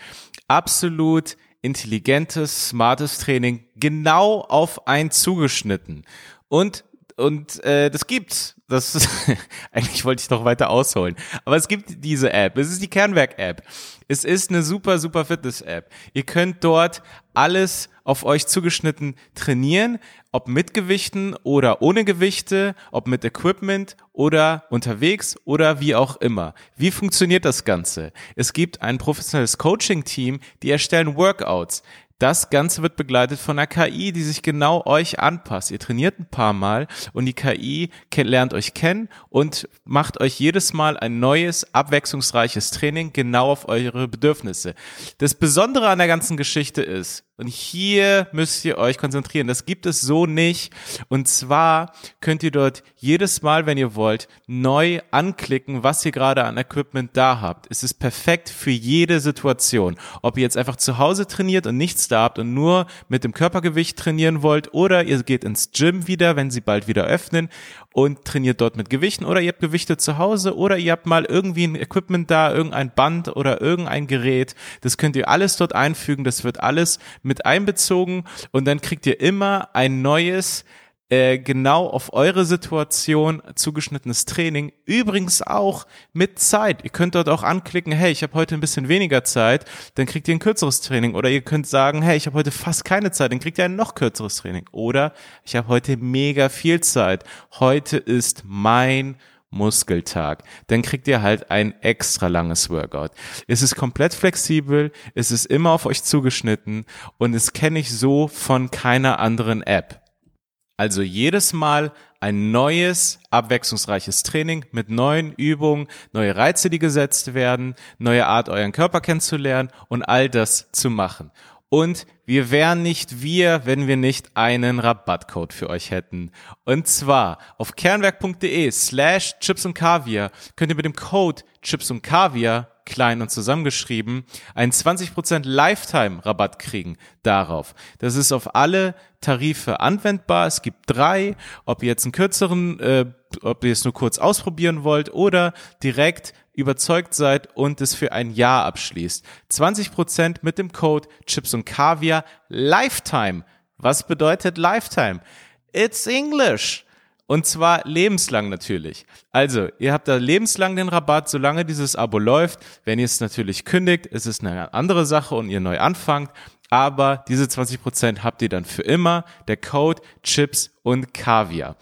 absolut intelligentes, smartes Training, genau auf ein zugeschnitten. Und und äh, das gibt's. Das <laughs> eigentlich wollte ich noch weiter ausholen, aber es gibt diese App. Es ist die Kernwerk-App. Es ist eine super super Fitness-App. Ihr könnt dort alles auf euch zugeschnitten trainieren, ob mit Gewichten oder ohne Gewichte, ob mit Equipment oder unterwegs oder wie auch immer. Wie funktioniert das Ganze? Es gibt ein professionelles Coaching-Team, die erstellen Workouts. Das Ganze wird begleitet von einer KI, die sich genau euch anpasst. Ihr trainiert ein paar Mal und die KI lernt euch kennen und macht euch jedes Mal ein neues, abwechslungsreiches Training genau auf eure Bedürfnisse. Das Besondere an der ganzen Geschichte ist, und hier müsst ihr euch konzentrieren. Das gibt es so nicht. Und zwar könnt ihr dort jedes Mal, wenn ihr wollt, neu anklicken, was ihr gerade an Equipment da habt. Es ist perfekt für jede Situation. Ob ihr jetzt einfach zu Hause trainiert und nichts da habt und nur mit dem Körpergewicht trainieren wollt oder ihr geht ins Gym wieder, wenn sie bald wieder öffnen und trainiert dort mit Gewichten oder ihr habt Gewichte zu Hause oder ihr habt mal irgendwie ein Equipment da, irgendein Band oder irgendein Gerät. Das könnt ihr alles dort einfügen. Das wird alles mit einbezogen und dann kriegt ihr immer ein neues äh, genau auf eure Situation zugeschnittenes Training. Übrigens auch mit Zeit. Ihr könnt dort auch anklicken, hey, ich habe heute ein bisschen weniger Zeit, dann kriegt ihr ein kürzeres Training. Oder ihr könnt sagen, hey, ich habe heute fast keine Zeit, dann kriegt ihr ein noch kürzeres Training. Oder ich habe heute mega viel Zeit. Heute ist mein Muskeltag, dann kriegt ihr halt ein extra langes Workout. Es ist komplett flexibel, es ist immer auf euch zugeschnitten und es kenne ich so von keiner anderen App. Also jedes Mal ein neues, abwechslungsreiches Training mit neuen Übungen, neue Reize, die gesetzt werden, neue Art, euren Körper kennenzulernen und all das zu machen. Und wir wären nicht wir, wenn wir nicht einen Rabattcode für euch hätten. Und zwar auf kernwerk.de slash chips und kaviar könnt ihr mit dem Code chips und kaviar klein und zusammengeschrieben, einen 20% Lifetime-Rabatt kriegen darauf. Das ist auf alle Tarife anwendbar. Es gibt drei, ob ihr jetzt einen kürzeren, äh, ob ihr es nur kurz ausprobieren wollt oder direkt überzeugt seid und es für ein Jahr abschließt. 20% mit dem Code Chips und Kaviar Lifetime. Was bedeutet Lifetime? It's English. Und zwar lebenslang natürlich. Also, ihr habt da lebenslang den Rabatt, solange dieses Abo läuft. Wenn ihr es natürlich kündigt, ist es eine andere Sache und ihr neu anfangt. Aber diese 20% habt ihr dann für immer. Der Code Chips und Kaviar.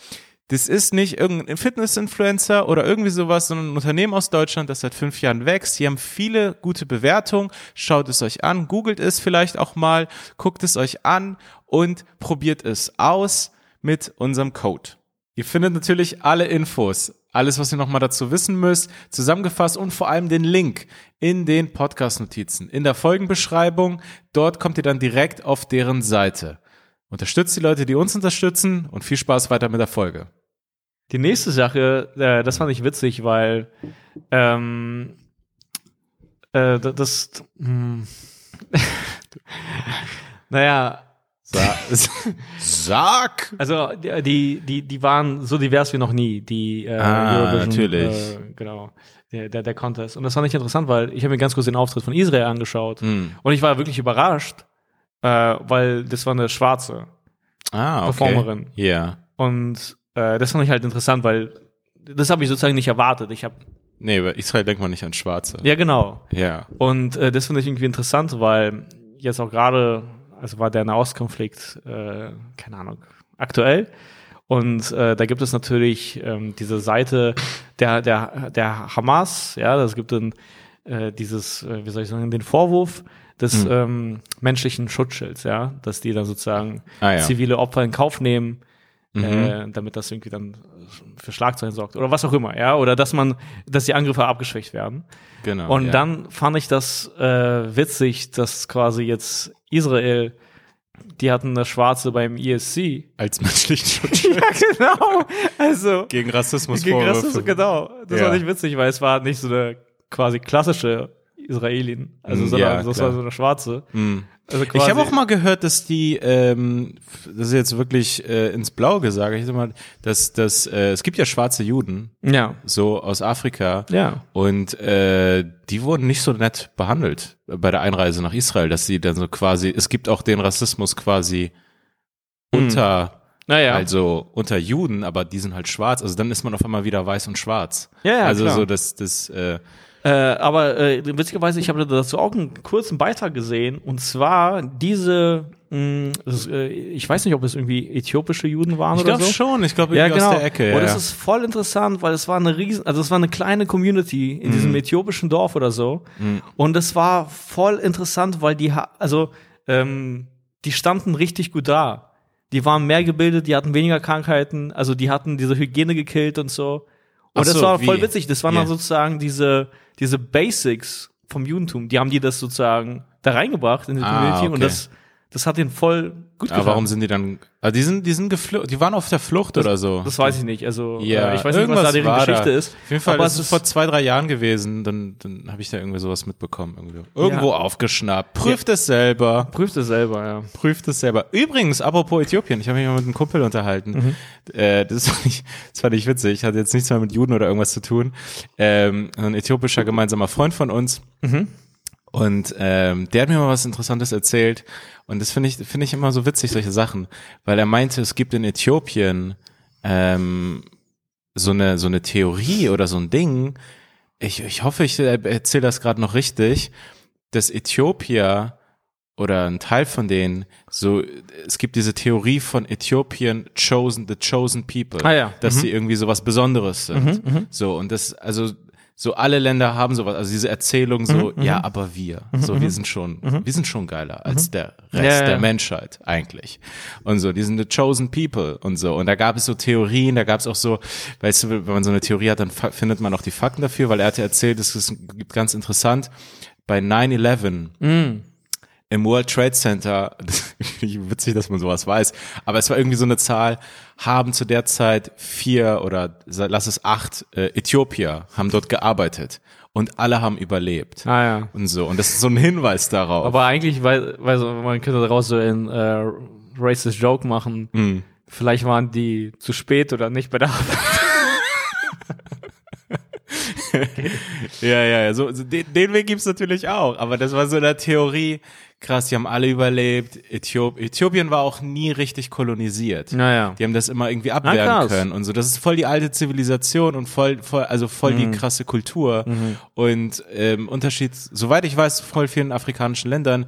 Das ist nicht irgendein Fitness-Influencer oder irgendwie sowas, sondern ein Unternehmen aus Deutschland, das seit fünf Jahren wächst. Die haben viele gute Bewertungen. Schaut es euch an, googelt es vielleicht auch mal, guckt es euch an und probiert es aus mit unserem Code. Ihr findet natürlich alle Infos, alles, was ihr nochmal dazu wissen müsst, zusammengefasst und vor allem den Link in den Podcast-Notizen, in der Folgenbeschreibung. Dort kommt ihr dann direkt auf deren Seite. Unterstützt die Leute, die uns unterstützen und viel Spaß weiter mit der Folge. Die nächste Sache, äh, das fand ich witzig, weil ähm, äh, das, hm, <laughs> naja, Sag! Also die, die, die waren so divers wie noch nie, die äh, ah, natürlich. Äh, genau, der, der, der Contest. Und das fand ich interessant, weil ich habe mir ganz kurz den Auftritt von Israel angeschaut Hm. und ich war wirklich überrascht, äh, weil das war eine schwarze Ah, okay. Performerin. Ja. Und äh, das fand ich halt interessant, weil das habe ich sozusagen nicht erwartet. Ich habe Nee, bei Israel denkt man nicht an Schwarze. ja genau. Ja. Und äh, das finde ich irgendwie interessant, weil jetzt auch gerade, also war der Nahostkonflikt, äh, keine Ahnung, aktuell. Und äh, da gibt es natürlich ähm, diese Seite der, der, der Hamas, ja, das gibt dann äh, dieses, äh, wie soll ich sagen, den Vorwurf des Mhm. ähm, menschlichen Schutzschilds, ja, dass die dann sozusagen Ah, ja. zivile Opfer in Kauf nehmen, Mhm. äh, damit das irgendwie dann für Schlagzeilen sorgt oder was auch immer, ja, oder dass man, dass die Angriffe abgeschwächt werden. Genau. Und ja. dann fand ich das äh, witzig, dass quasi jetzt Israel, die hatten eine Schwarze beim ESC. als menschlichen <laughs> Schutzschild ja, genau. Also gegen Rassismus gegen Rassismus, genau. Das Ja. war nicht witzig, weil es war nicht so eine quasi klassische Israelin, also Mm, sondern ja, das klar. war so eine Schwarze. Mhm. Also Ich habe auch mal gehört, dass die, ähm, das ist jetzt wirklich äh, ins Blaue gesagt, ich sag mal, dass, dass äh, es gibt ja schwarze Juden, ja, so aus Afrika, ja, und äh, die wurden nicht so nett behandelt bei der Einreise nach Israel, dass sie dann so quasi, es gibt auch den Rassismus quasi unter, naja, also unter Juden, aber die sind halt schwarz, also dann ist man auf einmal wieder weiß und schwarz. Ja, ja, also klar. so das, das, äh, Äh, aber äh, witzigerweise, ich habe dazu auch einen kurzen Beitrag gesehen. Und zwar diese, mh, das, äh, ich weiß nicht, ob es irgendwie äthiopische Juden waren ich oder glaube so. schon, ich glaube Ja, genau. aus der Ecke. und ja. das ist voll interessant, weil es war eine riesen, also es war eine kleine Community in diesem äthiopischen Dorf oder so. Mhm. Und es war voll interessant, weil die, also ähm, die standen richtig gut da. Die waren mehr gebildet, die hatten weniger Krankheiten, also die hatten diese Hygiene gekillt und so. Und Ach das so, war voll wie? witzig. Das waren Ja. dann sozusagen diese, diese Basics vom Judentum. Die haben die das sozusagen da reingebracht in die Ah, Community okay. und das, das hat ihnen voll gut aber gefallen. warum sind die dann, also die sind, die sind geflucht, die waren auf der Flucht oder so. Das weiß ich nicht. Also Ja, äh, ich weiß nicht, was da deren Geschichte da. ist. Auf jeden Fall, aber das es ist ist vor zwei, drei Jahren gewesen, dann, dann habe ich da irgendwie sowas mitbekommen. Irgendwie. Irgendwo aufgeschnappt. Prüft es selber. prüft es selber, ja. Prüft es selber. Übrigens, apropos Äthiopien, ich habe mich mal mit einem Kumpel unterhalten. Mhm. Äh, das, fand ich, das fand ich witzig. Hat jetzt nichts mehr mit Juden oder irgendwas zu tun. Ähm, ein äthiopischer gemeinsamer Freund von uns. Mhm. Und ähm, der hat mir mal was Interessantes erzählt. Und das finde ich, finde ich immer so witzig, solche Sachen. Weil er meinte, es gibt in Äthiopien ähm, so eine, so eine Theorie oder so ein Ding. Ich, ich hoffe, ich erzähle das gerade noch richtig, dass Äthiopier oder ein Teil von denen, so, es gibt diese Theorie von Äthiopien chosen, the chosen people, Ah ja. dass Mhm. sie irgendwie sowas Besonderes sind. So, und das, also, so alle Länder haben sowas, also diese Erzählung so, Mhm, ja, aber wir, so, wir sind schon, wir sind schon geiler als der Rest Ja, ja, der. Menschheit eigentlich. Und so, die sind the chosen people und so. Und da gab es so Theorien, da gab es auch so, weißt du, wenn man so eine Theorie hat, dann findet man auch die Fakten dafür, weil er hatte erzählt, es ist ganz interessant, bei 9-11 Mhm. Im World Trade Center, <laughs> witzig, dass man sowas weiß, aber es war irgendwie so eine Zahl, haben zu der Zeit vier oder lass es acht äh, Äthiopier haben dort gearbeitet und alle haben überlebt Ah ja. und so. Und das ist so ein Hinweis darauf. Aber eigentlich, weil, weil man könnte daraus so ein äh, racist Joke machen. Mhm. Vielleicht waren die zu spät oder nicht bei der Arbeit. <laughs> Ja, ja, ja. So, so den, den Weg gibt's natürlich auch. Aber das war so eine Theorie. Krass, die haben alle überlebt. Äthiop Äthiopien war auch nie richtig kolonisiert. Naja. Die haben das immer irgendwie abwehren können und so. Das ist voll die alte Zivilisation und voll, voll also voll Mhm. die krasse Kultur. Und ähm, Unterschied, soweit ich weiß, voll vielen afrikanischen Ländern.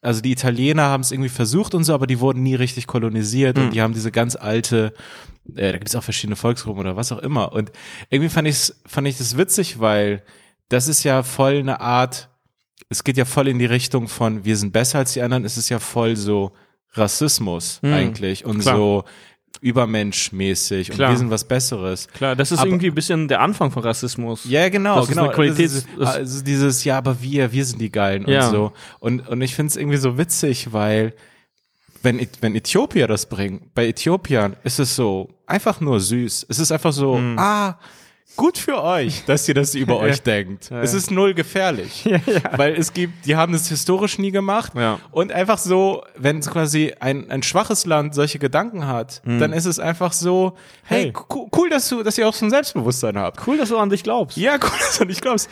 Also die Italiener haben es irgendwie versucht und so, aber die wurden nie richtig kolonisiert Mhm. und die haben diese ganz alte, äh, da gibt es auch verschiedene Volksgruppen oder was auch immer. Und irgendwie fand ich fand ich das witzig, weil das ist ja voll eine Art, es geht ja voll in die Richtung von wir sind besser als die anderen, es ist ja voll so Rassismus eigentlich und Mhm. klar. so übermenschmäßig und Klar. wir sind was Besseres. Klar, das ist Aber- irgendwie ein bisschen der Anfang von Rassismus. Ja, genau, Das ist genau. eine Qualität- Das ist, also dieses, ja, aber wir, wir sind die Geilen Ja. und so. Und, und ich finde es irgendwie so witzig, weil wenn, wenn Äthiopier das bringen, bei Äthiopiern ist es so einfach nur süß. Es ist einfach so, Hm. ah, gut für euch, dass ihr das über <laughs> euch denkt. Es ist null gefährlich. <laughs> Weil es gibt, die haben das historisch nie gemacht. Und einfach so, wenn quasi ein, ein schwaches Land solche Gedanken hat, dann ist es einfach so, hey. Hey. co- cool, dass du, dass ihr auch so ein Selbstbewusstsein habt. Cool, dass du an dich glaubst. Ja, cool, <laughs> dass du nicht glaubst.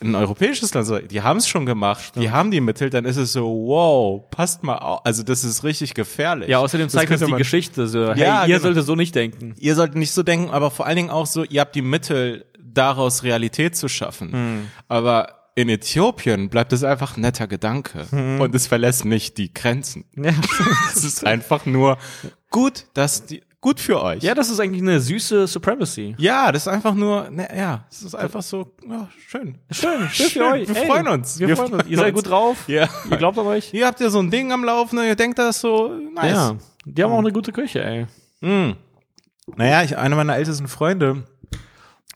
Ein europäisches Land, so, die haben es schon gemacht, die haben die Mittel, dann ist es so, wow, passt mal auf. Also das ist richtig gefährlich. Ja, außerdem Das zeigt uns könnte die Geschichte. So, hey, Ja, ihr genau. solltet so nicht denken. Ihr solltet nicht so denken, aber vor allen Dingen auch so, ihr habt die Mittel, daraus Realität zu schaffen. Hm. Aber in Äthiopien bleibt es einfach ein netter Gedanke Hm. und es verlässt nicht die Grenzen. Ja. <laughs> Es ist einfach nur gut, dass die, gut für euch. ja, das ist eigentlich eine süße Supremacy. Ja, das ist einfach nur, ne, ja, es ist einfach so, ja, schön. Schön, schön für euch. wir Ey, freuen uns. Wir, Wir freuen uns. Ihr seid gut drauf. Ja. Ihr glaubt an euch. Hier habt ihr so ein Ding am Laufen und ihr denkt, das so nice. Ja. Die haben auch eine gute Küche, ey. Naja, ich, einer meiner ältesten Freunde,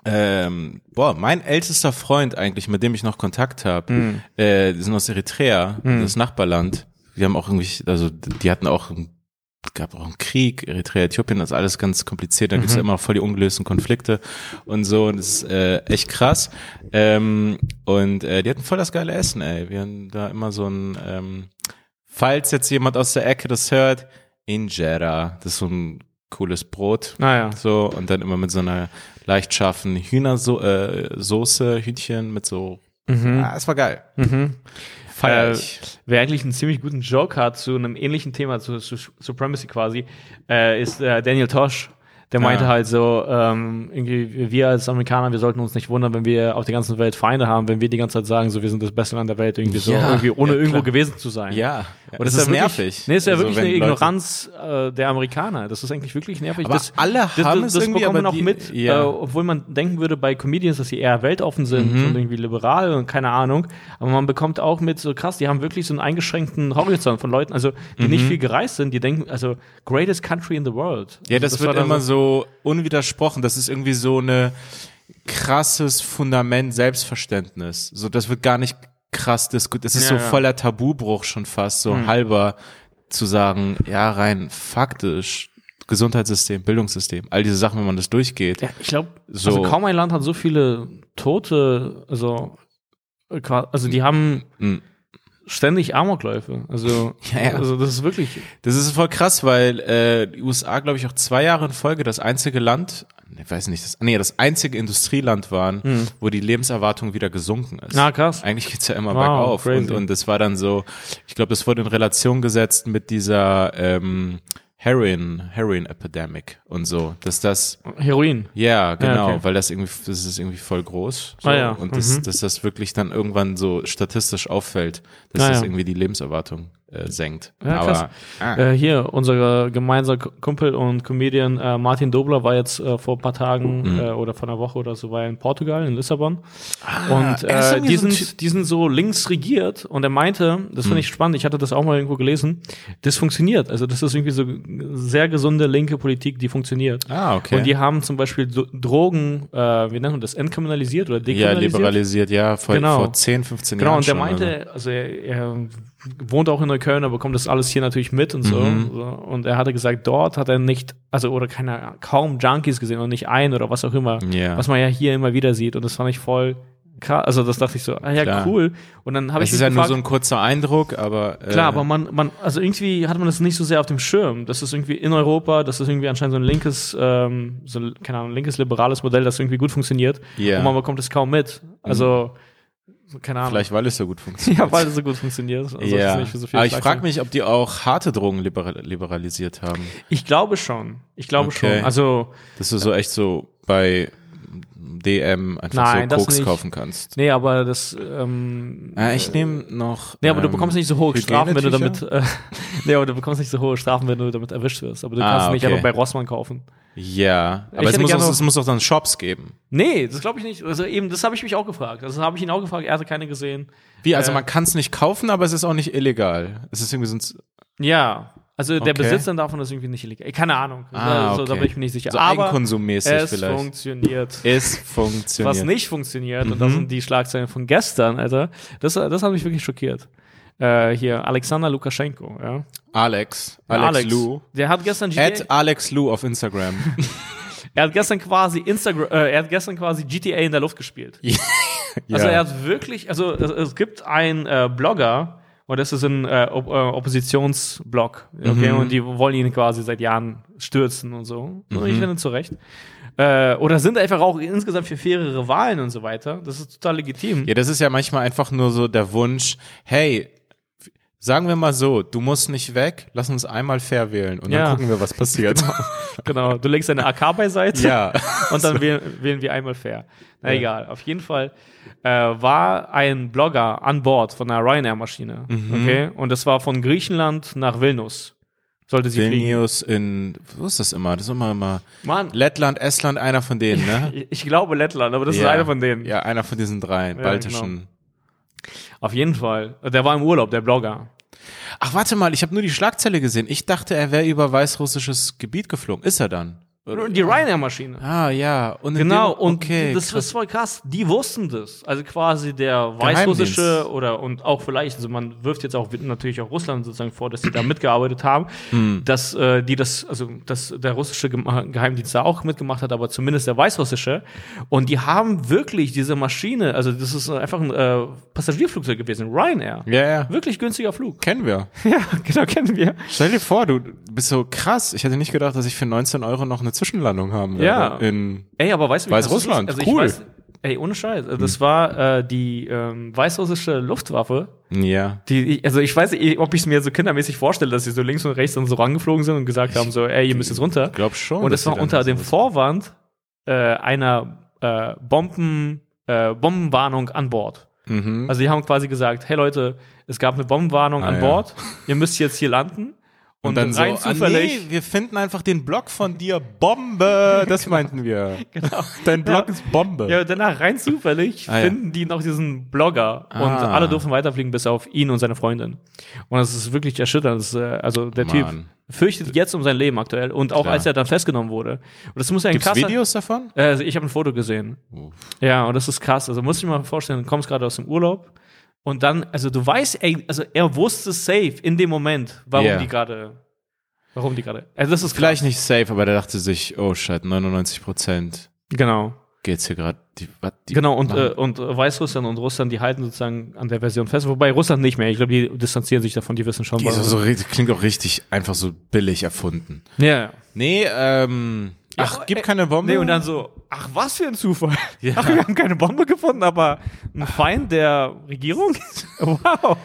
ähm, boah, mein ältester Freund eigentlich, mit dem ich noch Kontakt habe, Hm. äh, die sind aus Eritrea, das Nachbarland. Wir haben auch irgendwie, also die hatten auch, einen- gab auch einen Krieg, Eritrea, Äthiopien, das ist alles ganz kompliziert, da gibt's ja immer voll die ungelösten Konflikte und so, und das ist äh, echt krass. Ähm, und äh, die hatten voll das geile Essen, ey. Wir haben da immer so ein, ähm, falls jetzt jemand aus der Ecke das hört, Injera, das ist so ein cooles Brot. Naja. So, und dann immer mit so einer leicht scharfen Hühnersoße, äh, Soße, Hühnchen mit so. Ah, es war geil. Feier Äh, ich. wer eigentlich einen ziemlich guten Joke hat zu einem ähnlichen Thema, zu, zu Supremacy quasi, äh, ist äh, Daniel Tosh. Der meinte Ja. halt so, ähm, irgendwie, wir als Amerikaner, wir sollten uns nicht wundern, wenn wir auf der ganzen Welt Feinde haben, wenn wir die ganze Zeit sagen, so, wir sind das beste Land der Welt, irgendwie so, Ja, irgendwie, ohne ja, irgendwo gewesen zu sein. Ja, Und das das ist ja nervig. Wirklich, nee, ist ja Also, wirklich eine Ignoranz äh, der Amerikaner. Das ist eigentlich wirklich nervig. Aber das, alle das, haben das, es das irgendwie, bekommt man auch die- mit, äh, obwohl man denken würde bei Comedians, dass sie eher weltoffen sind Mhm. und irgendwie liberal und keine Ahnung. Aber man bekommt auch mit so krass, die haben wirklich so einen eingeschränkten Horizont von Leuten, also die nicht viel gereist sind, die denken, also greatest country in the world. Mhm. Ja, also, das, wird immer so unwidersprochen. Das ist irgendwie so eine krasses Fundament Selbstverständnis. So, das wird gar nicht krass diskutiert. Das ist Ja, so ja. voller Tabubruch schon fast, so halber zu sagen, ja, rein faktisch, Gesundheitssystem, Bildungssystem, all diese Sachen, wenn man das durchgeht. Ja, ich glaube, So. also kaum ein Land hat so viele Tote, also, äh, also die haben Mhm. Ständig Amokläufe. Also, <laughs> Ja, ja. also das ist wirklich, Das ist voll krass, weil äh, die USA, glaube ich, auch zwei Jahre in Folge das einzige Land, ich weiß nicht, das, nee, das einzige Industrieland waren, wo die Lebenserwartung wieder gesunken ist. na krass. Eigentlich geht's ja immer Wow, bergauf. crazy. Und, und das war dann so, ich glaube, das wurde in Relation gesetzt mit dieser ähm, Heroin, Heroin Epidemic und so, dass das, Heroin. ja, genau, okay. weil das irgendwie, das ist irgendwie voll groß. So, Ah, ja. Und das, Mhm. dass das wirklich dann irgendwann so statistisch auffällt, dass Ah, das ja. irgendwie die Lebenserwartung äh, senkt. Ja, Aber, krass. ah, Äh, hier, unser gemeinsamer Kumpel und Comedian äh, Martin Dobler war jetzt äh, vor ein paar Tagen Mhm. äh, oder vor einer Woche oder so war in Portugal, in Lissabon. und Ah, ist äh, die, so sind, die sind so links regiert und er meinte, das Mhm. finde ich spannend, ich hatte das auch mal irgendwo gelesen, das funktioniert. Also das ist irgendwie so sehr gesunde linke Politik, die funktioniert. Ah, okay. Und die haben zum Beispiel Drogen, äh, wie nennt man das, entkriminalisiert oder ja, dekriminalisiert? liberalisiert, ja, vor, Genau. vor 10, 15 Genau, Jahren und der schon, meinte, also er, er wohnt auch in Neukölln, aber bekommt das alles hier natürlich mit und so. Mhm. Und er hatte gesagt, dort hat er nicht, also oder keine, kaum Junkies gesehen und nicht ein oder was auch immer, Ja. was man ja hier immer wieder sieht. Und das fand ich voll krass. Also das dachte ich so, ah ja, Klar. cool. Und dann habe ich Es ist ja nur gefragt, so ein kurzer Eindruck, aber äh, Klar, aber man, man, also irgendwie hat man das nicht so sehr auf dem Schirm. Das ist irgendwie in Europa, das ist irgendwie anscheinend so ein linkes, ähm, so, keine Ahnung, linkes liberales Modell, das irgendwie gut funktioniert. Ja. Und man bekommt es kaum mit. Also, so, keine Ahnung. vielleicht weil es so gut <laughs> funktioniert. ja, weil es so gut funktioniert. Also ja. so aber ich Schlagzeilen. frage mich, ob die auch harte Drogen liberal liberalisiert haben. Ich glaube schon. Ich glaube Okay. schon. Also, Dass du so echt so bei DM einfach Nein, so Koks kaufen kannst. nee, aber das, ähm, Ja, ich nehme noch. Nee, aber du ähm, bekommst nicht so hohe Strafen, wenn du damit. Äh, <laughs> nee, aber du bekommst nicht so hohe Strafen, wenn du damit erwischt wirst. Aber du Ah, kannst es nicht okay. einfach bei Rossmann kaufen. Ja, aber es muss, auch, es muss auch dann Shops geben. Nee, das glaube ich nicht. Also eben, das habe ich mich auch gefragt. Also habe ich ihn auch gefragt, er hatte keine gesehen. Wie? Also Äh, man kann es nicht kaufen, aber es ist auch nicht illegal. Es ist irgendwie so ein Ja, also der Okay. Besitz dann davon ist irgendwie nicht illegal. Keine Ahnung. Ah, also, Da okay. bin ich mir nicht sicher. so Aber Eigenkonsummäßig es vielleicht. funktioniert. Es funktioniert. Was nicht funktioniert, und das Mhm. sind die Schlagzeilen von gestern, Alter, das, das hat mich wirklich schockiert. Äh, hier, Alexander Lukaschenko, ja. Alex. Alex, Lou. Der hat gestern GTA, At Alex Lou auf Instagram. <laughs> er hat gestern quasi Instagram, äh, er hat gestern quasi GTA in der Luft gespielt. ja. Also er hat wirklich, also es, es gibt einen äh, Blogger, und das ist ein äh, Op äh, Oppositionsblog, okay, Mhm. und die wollen ihn quasi seit Jahren stürzen und so. Und Mhm. ich finde zu Recht. Äh, oder sind einfach auch insgesamt für fairere Wahlen und so weiter. Das ist total legitim. ja, das ist ja manchmal einfach nur so der Wunsch, hey, sagen wir mal so, du musst nicht weg, lass uns einmal fair wählen und Ja. dann gucken wir, was passiert. <laughs> Genau. Du legst deine AK beiseite ja. <laughs> und dann wählen, wählen wir einmal fair. Na egal. Auf jeden Fall äh, war ein Blogger an Bord von einer Ryanair-Maschine. Mhm. Okay. Und das war von Griechenland nach Vilnius. Sollte sie fliegen. Vilnius in, wo ist das immer? Das ist immer immer Mann, Lettland, Estland, einer von denen, ne? <laughs> Ich, glaube Lettland, aber das ist Ja. einer von denen. Ja, einer von diesen drei genau. Auf jeden Fall. Der war im Urlaub, der Blogger. Ach, warte mal, ich habe nur die Schlagzeile gesehen. Ich dachte, er wäre über weißrussisches Gebiet geflogen. Ist er dann? Die Ryanair-Maschine. Ah, ja. Und Genau, dem, und okay, das krass. ist voll krass. Die wussten das. Also quasi der weißrussische oder und auch vielleicht, also man wirft jetzt auch natürlich auch Russland sozusagen vor, dass sie da <clears throat> mitgearbeitet haben, Hm. dass äh, die das, also dass der russische Geheimdienst da auch mitgemacht hat, aber zumindest der weißrussische. Und die haben wirklich diese Maschine, also das ist einfach ein äh, Passagierflugzeug gewesen, Ryanair. Ja, ja. Wirklich günstiger Flug. Kennen wir. <laughs> Ja, genau, kennen wir. Stell dir vor, du bist so krass. Ich hätte nicht gedacht, dass ich für 19 Euro noch eine Zwischenlandung haben werde. Ja. In, Ey, aber weißt du, wie das Weißrussland, ist? Also cool. Weiß, ey, ohne Scheiß. Also Das war äh, die ähm, weißrussische Luftwaffe. ja. Die, also ich weiß nicht, ob ich es mir so kindermäßig vorstelle, dass sie so links und rechts dann so rangeflogen sind und gesagt haben, so, ey, ihr müsst jetzt runter. Ich glaube schon. Und dass es war unter dem Vorwand äh, einer äh, Bomben, äh, Bombenwarnung an Bord. Mhm. Also die haben quasi gesagt, hey Leute, es gab eine Bombenwarnung Ah, an ja. Bord, ihr müsst jetzt hier landen. Und, Und dann so, rein ah, zufällig, nee, wir finden einfach den Blog von dir Bombe. Das meinten wir. <laughs> genau. Dein Blog Ja. ist Bombe. Ja, danach rein zufällig Ah, ja. finden die noch diesen Blogger und Ah. alle durften weiterfliegen bis auf ihn und seine Freundin. Und das ist wirklich erschütternd. Ist, äh, also der Typ Mann. fürchtet jetzt um sein Leben aktuell und auch Klar. als er dann festgenommen wurde. Und das muss ja ein Gibt's krasser, Videos davon? Äh, also ich habe ein Foto gesehen. Uff. Ja, und das ist krass. Also muss ich mir mal vorstellen, du kommst gerade aus dem Urlaub und dann, also du weißt, ey, also er wusste safe in dem Moment, warum Ja. die gerade, warum die gerade. Also das ist Vielleicht krass. nicht safe, aber der dachte sich, oh shit, 99 Prozent Genau. geht's hier gerade. Die, was, die Genau, und, äh, und äh, Weißrussland und Russland, die halten sozusagen an der Version fest, wobei Russland nicht mehr. Ich glaube, die distanzieren sich davon, die wissen schon, die ist so, klingt auch richtig einfach so billig erfunden. Ja, ja. Nee, ähm, ach, Ja, gib äh, keine Bombe. Nee, und dann so, ach, was für ein Zufall. Ja. Ach, wir haben keine Bombe gefunden, aber ein Feind der Regierung? <laughs> wow.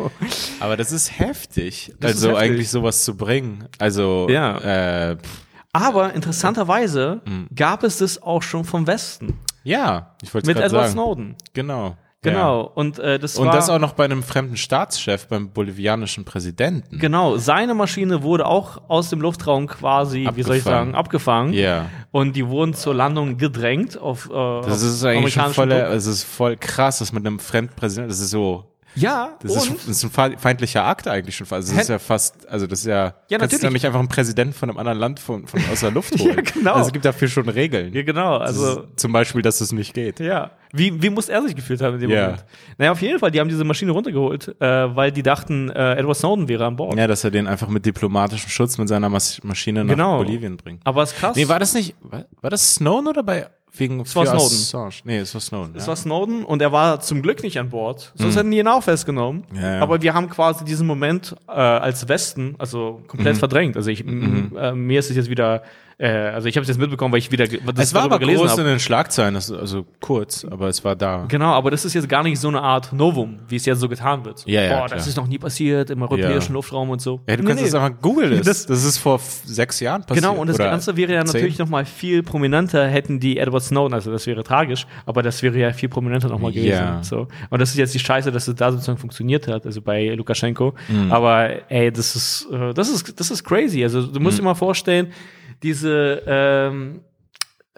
aber das ist heftig. Das ist also heftig. eigentlich sowas zu bringen. Also, Ja. äh, Aber interessanterweise Mhm. gab es das auch schon vom Westen. ja, ich wollte Mit gerade Edward sagen. Snowden. Genau. Genau. Ja. Und äh, das Und war. das auch noch bei einem fremden Staatschef, beim bolivianischen Präsidenten. Genau, seine Maschine wurde auch aus dem Luftraum quasi, wie soll ich Abgefangen. sagen, abgefangen. Ja. Und die wurden zur Landung gedrängt auf, äh, Das ist eigentlich schon voll, es ist voll krass, das mit einem Fremdpräsidenten, das ist so, Ja, Das ist, das ist ein fe- feindlicher Akt eigentlich schon fast. Also das ist ja fast, also das ist ja, Ja, kannst du nämlich einfach einen Präsidenten von einem anderen Land von, von aus der Luft <laughs> holen. genau. Also es gibt dafür schon Regeln. ja, genau. Also, ist zum Beispiel, dass es nicht geht. ja. Wie, wie muss er sich gefühlt haben in dem Ja. Moment? Naja, auf jeden Fall, die haben diese Maschine runtergeholt, äh, weil die dachten, äh, Edward Snowden wäre an Bord. Ja, dass er den einfach mit diplomatischem Schutz mit seiner Mas Maschine nach Genau. Bolivien bringt. Aber es ist krass. Nee, war das nicht, war, war das Snowden oder bei, wegen war für Snowden. Assange? Nee, es war Snowden. Es ja. war Snowden und er war zum Glück nicht an Bord. Sonst hätten die ihn auch festgenommen. Mhm. Ja, ja. Aber wir haben quasi diesen Moment äh, als Westen, also komplett Mhm. verdrängt. Also ich, m- äh, mir ist es jetzt wieder, äh, also ich habe es jetzt mitbekommen, weil ich wieder das es war aber gelesen groß habe. in den Schlagzeilen, das, also kurz, aber es war da. Genau, aber das ist jetzt gar nicht so eine Art Novum, wie es jetzt so getan wird. Ja, ja, Boah, das klar. ist noch nie passiert im europäischen Ja. Luftraum und so. Ja, du Nee, kannst nee. das einfach googeln. <laughs> Das, Das- das ist vor sechs Jahren passiert. Genau, und das Ganze wäre ja natürlich noch mal viel prominenter, hätten die Edward Snowden, also das wäre tragisch, aber das wäre ja viel prominenter noch mal gewesen. Ja. So. Und das ist jetzt die Scheiße, dass es da sozusagen funktioniert hat, also bei Lukaschenko. Mhm. Aber ey, das ist, äh, das ist, das ist crazy. Also du musst dir mal vorstellen, diese, ähm,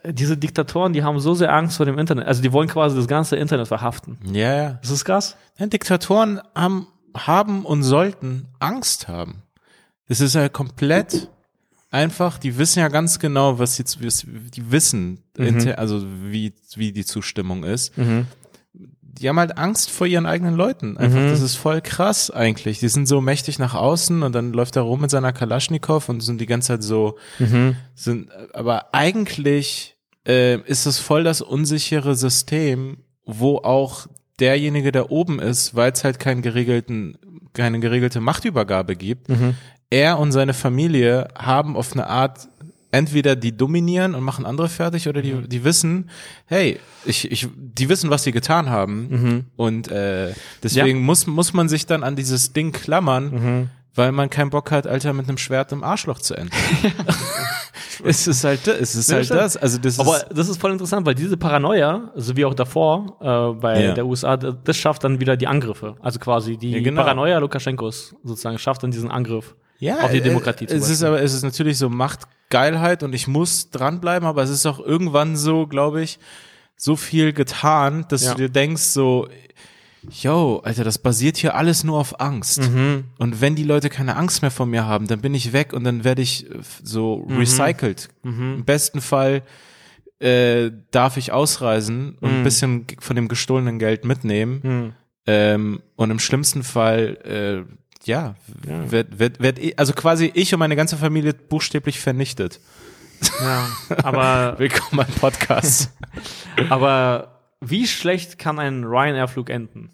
diese Diktatoren, die haben so sehr Angst vor dem Internet. Also die wollen quasi das ganze Internet verhaften. Ja, ja. Das ist krass. Ja, Diktatoren haben, haben und sollten Angst haben. Es ist ja komplett einfach, die wissen ja ganz genau, was jetzt, die wissen, inter- also wie, wie die Zustimmung ist. Die haben halt Angst vor ihren eigenen Leuten. Einfach, das ist voll krass eigentlich. Die sind so mächtig nach außen und dann läuft er rum mit seiner Kalaschnikow und sind die ganze Zeit so, sind, aber eigentlich äh, ist es voll das unsichere System, wo auch derjenige, der oben ist, weil es halt keinen geregelten, keine geregelte Machtübergabe gibt, er und seine Familie haben auf eine Art entweder die dominieren und machen andere fertig oder die, die wissen, hey, ich, ich, die wissen, was sie getan haben und äh, deswegen muss, muss man sich dann an dieses Ding klammern, weil man keinen Bock hat, Alter, mit einem Schwert im Arschloch zu enden. <laughs> es ist halt, das- es ist Ja, halt das. Also das Aber ist, das ist voll interessant, weil diese Paranoia, so wie auch davor äh, bei Ja. der USA, das schafft dann wieder die Angriffe. Also quasi die Ja, genau. Paranoia Lukaschenkos sozusagen schafft dann diesen Angriff ja, auf die äh, Demokratie. zum Es ist aber, es ist natürlich so Machtgeilheit und ich muss dranbleiben, aber es ist auch irgendwann so, glaube ich, so viel getan, dass Ja. du dir denkst so, yo, Alter, das basiert hier alles nur auf Angst. Mhm. Und wenn die Leute keine Angst mehr vor mir haben, dann bin ich weg und dann werde ich äh, so Mhm. recycelt. Im besten Fall äh, darf ich ausreisen und Mhm. ein bisschen von dem gestohlenen Geld mitnehmen. Ähm, und im schlimmsten Fall, äh, ja, Wird, wird, wird, ich- also quasi ich und meine ganze Familie buchstäblich vernichtet. ja. aber, <laughs> Willkommen beim Podcast. <laughs> aber wie schlecht kann ein Ryanair-Flug enden?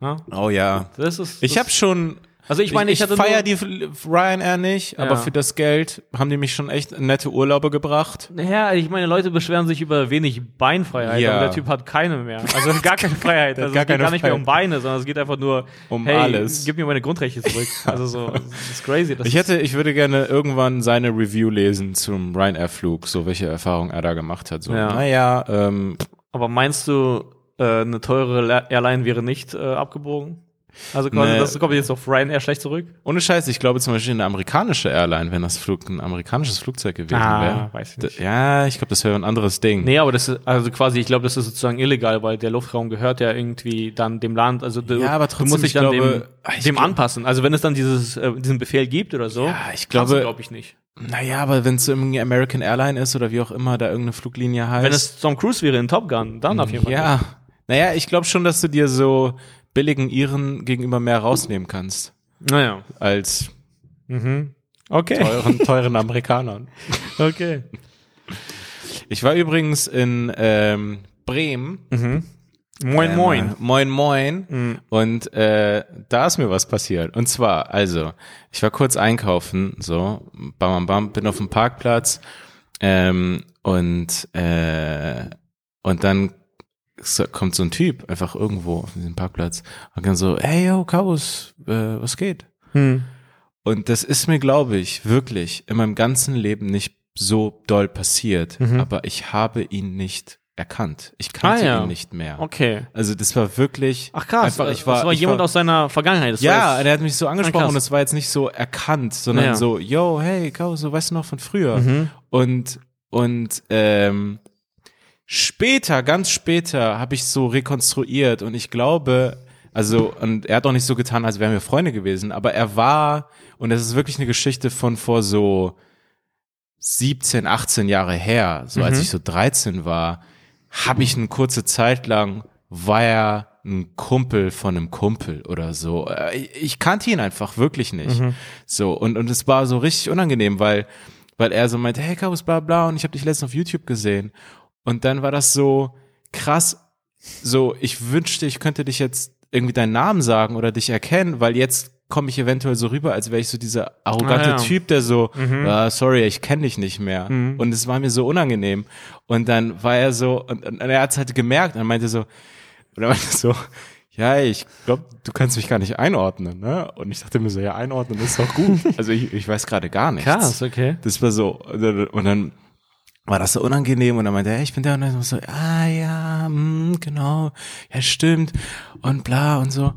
Ja? oh ja. Das ist. Ich das, habe schon. Also ich meine, ich, ich hatte feier nur, die Ryanair nicht, aber Ja. für das Geld haben die mich schon echt nette Urlaube gebracht. Ja, ich meine, Leute beschweren sich über wenig Beinfreiheit, Ja. aber der Typ hat keine mehr. Also <laughs> gar keine Freiheit. Also gar es geht gar nicht mehr um. Beine, sondern es geht einfach nur Um hey, alles. gib mir meine Grundrechte zurück. <laughs> Also so, das ist crazy. Das Ich hätte, ich würde gerne irgendwann seine Review lesen zum Ryanair-Flug, so welche Erfahrungen er da gemacht hat. So, Ja. naja, ähm, Aber meinst du, äh, eine teure Airline wäre nicht äh, abgebogen? Also quasi, Nee. das kommt jetzt auf Ryanair schlecht zurück? ohne Scheiß, ich glaube zum Beispiel eine amerikanische Airline, wenn das Flug ein amerikanisches Flugzeug gewesen Ah, wäre. weiß ich nicht. Ja, ich glaube, das wäre ein anderes Ding. Nee, aber das ist, also quasi, ich glaube, das ist sozusagen illegal, weil der Luftraum gehört ja irgendwie dann dem Land. Also du, Ja, aber du trotzdem, musst dich ich dann glaube- dem, dem glaub- anpassen. Also wenn es dann dieses, äh, diesen Befehl gibt oder so, Ja, ich du, glaube, glaube ich nicht. naja, aber wenn es irgendwie American Airline ist oder wie auch immer da irgendeine Fluglinie heißt. Wenn es Tom Cruise wäre in Top Gun, dann auf jeden Fall. Ja, naja, ich glaube schon, dass du dir so billigen Iren gegenüber mehr rausnehmen kannst Naja. als Okay. teuren, <laughs> teuren Amerikanern. Okay. Ich war übrigens in ähm, Bremen. Moin, Ähm, moin. Moin, moin. Und äh, da ist mir was passiert. Und zwar, also, ich war kurz einkaufen, so, bam, bam, bam, bin auf dem Parkplatz ähm, und, äh, und dann kommt so ein Typ einfach irgendwo auf diesem Parkplatz und dann so, hey, yo, Chaos, äh, was geht? Hm. Und das ist mir, glaube ich, wirklich in meinem ganzen Leben nicht so doll passiert, aber ich habe ihn nicht erkannt. Ich kannte Mhm. Ah, ja. ihn nicht mehr. Okay. Also das war wirklich. Ach krass, Einfach, ich war, das war ich jemand war, aus seiner Vergangenheit. Das Ja, jetzt- der hat mich so angesprochen krass. und es war jetzt nicht so erkannt, sondern Ja. so, yo, hey, Kau, so weißt du noch von früher. Mhm. Und und ähm, später, ganz später, habe ich so rekonstruiert und ich glaube, Also, und er hat auch nicht so getan, als wären wir Freunde gewesen, aber er war, und es ist wirklich eine Geschichte von vor so 17, 18 Jahre her, so als Mhm. ich so 13 war, habe ich eine kurze Zeit lang, war er ein Kumpel von einem Kumpel oder so. Äh, Ich, ich kannte ihn einfach wirklich nicht. Mhm. So, und, und es war so richtig unangenehm, weil, weil er so meinte, hey Kabus, bla bla, und ich habe dich letztens auf YouTube gesehen. Und dann war das so krass, so, ich wünschte, ich könnte dich jetzt irgendwie deinen Namen sagen oder dich erkennen, weil jetzt komme ich eventuell so rüber, als wäre ich so dieser arrogante Ah, ja. Typ, der so, ah, sorry, ich kenne dich nicht mehr. Und es war mir so unangenehm. Und dann war er so, und, und er hat es halt gemerkt und er meinte so, oder er <laughs> meinte so, ja, ich glaube, du kannst mich gar nicht einordnen, ne? Und ich dachte mir so, ja, einordnen ist doch gut. <laughs> Also ich, ich weiß gerade gar nichts. Krass, okay. Das war so, und dann war das so unangenehm und dann meinte er, hey, ich bin der und dann so, ah ja, hm, genau, ja stimmt und bla und so.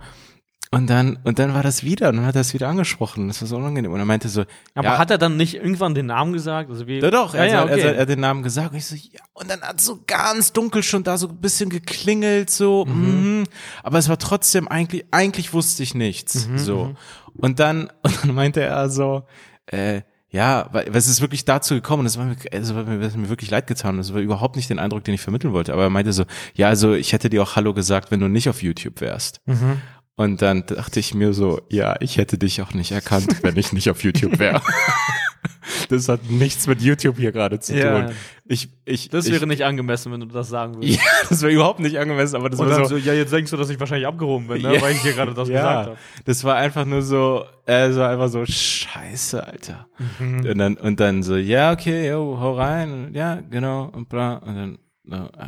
Und dann, und dann war das wieder und dann hat er es wieder angesprochen. Das war so unangenehm. Und er meinte so, Aber ja, hat er dann nicht irgendwann den Namen gesagt? Also wie, ja, doch, er, ja, hat- er, okay. hat- er hat den Namen gesagt. Und ich so, ja. Und dann hat so ganz dunkel schon da so ein bisschen geklingelt, so, mhm. aber es war trotzdem eigentlich, eigentlich wusste ich nichts, Mhm, so. Und dann, <laughs> und dann meinte er so, äh, ja, weil, weil es ist wirklich dazu gekommen, das war mir, also war mir, das hat mir wirklich leid getan, das war überhaupt nicht den Eindruck, den ich vermitteln wollte, aber er meinte so, ja, also ich hätte dir auch Hallo gesagt, wenn du nicht auf YouTube wärst. Mhm. Und dann dachte ich mir so, ja, ich hätte dich auch nicht erkannt, wenn ich nicht auf YouTube wäre. <laughs> Das hat nichts mit YouTube hier gerade zu Ja. tun. Ich, ich, das ich, wäre nicht angemessen, wenn du das sagen würdest. ja, das war überhaupt nicht angemessen, aber das Und war so, so, ja, jetzt denkst du, dass ich wahrscheinlich abgehoben bin, ne? Ja. weil ich dir gerade das gesagt ja, habe. das war einfach nur so, äh, so einfach so, scheiße, Alter. Mhm. Und dann, und dann so, ja, okay, yo, hau rein, ja, genau, und bla, und dann, äh,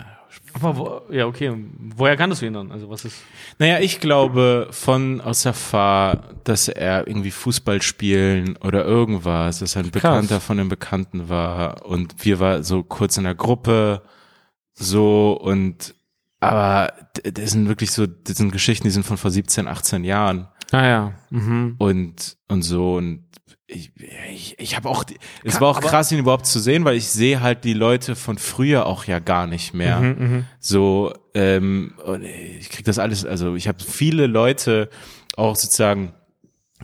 Aber wo, ja, okay. Woher kanntest du ihn dann? Also was ist. Naja, ich glaube von aus der Fahr, dass er irgendwie Fußball spielen oder irgendwas, dass er ein Bekannter von einem Bekannten war und wir war so kurz in der Gruppe so und aber das sind wirklich so, das sind Geschichten, die sind von vor 17, 18 Jahren Ah ja. Mhm. und und so und ich, ich, ich habe auch, es war auch krass, ihn überhaupt zu sehen, weil ich sehe halt die Leute von früher auch ja gar nicht mehr. Mhm, So, ähm, und ich krieg das alles, also ich habe viele Leute auch sozusagen,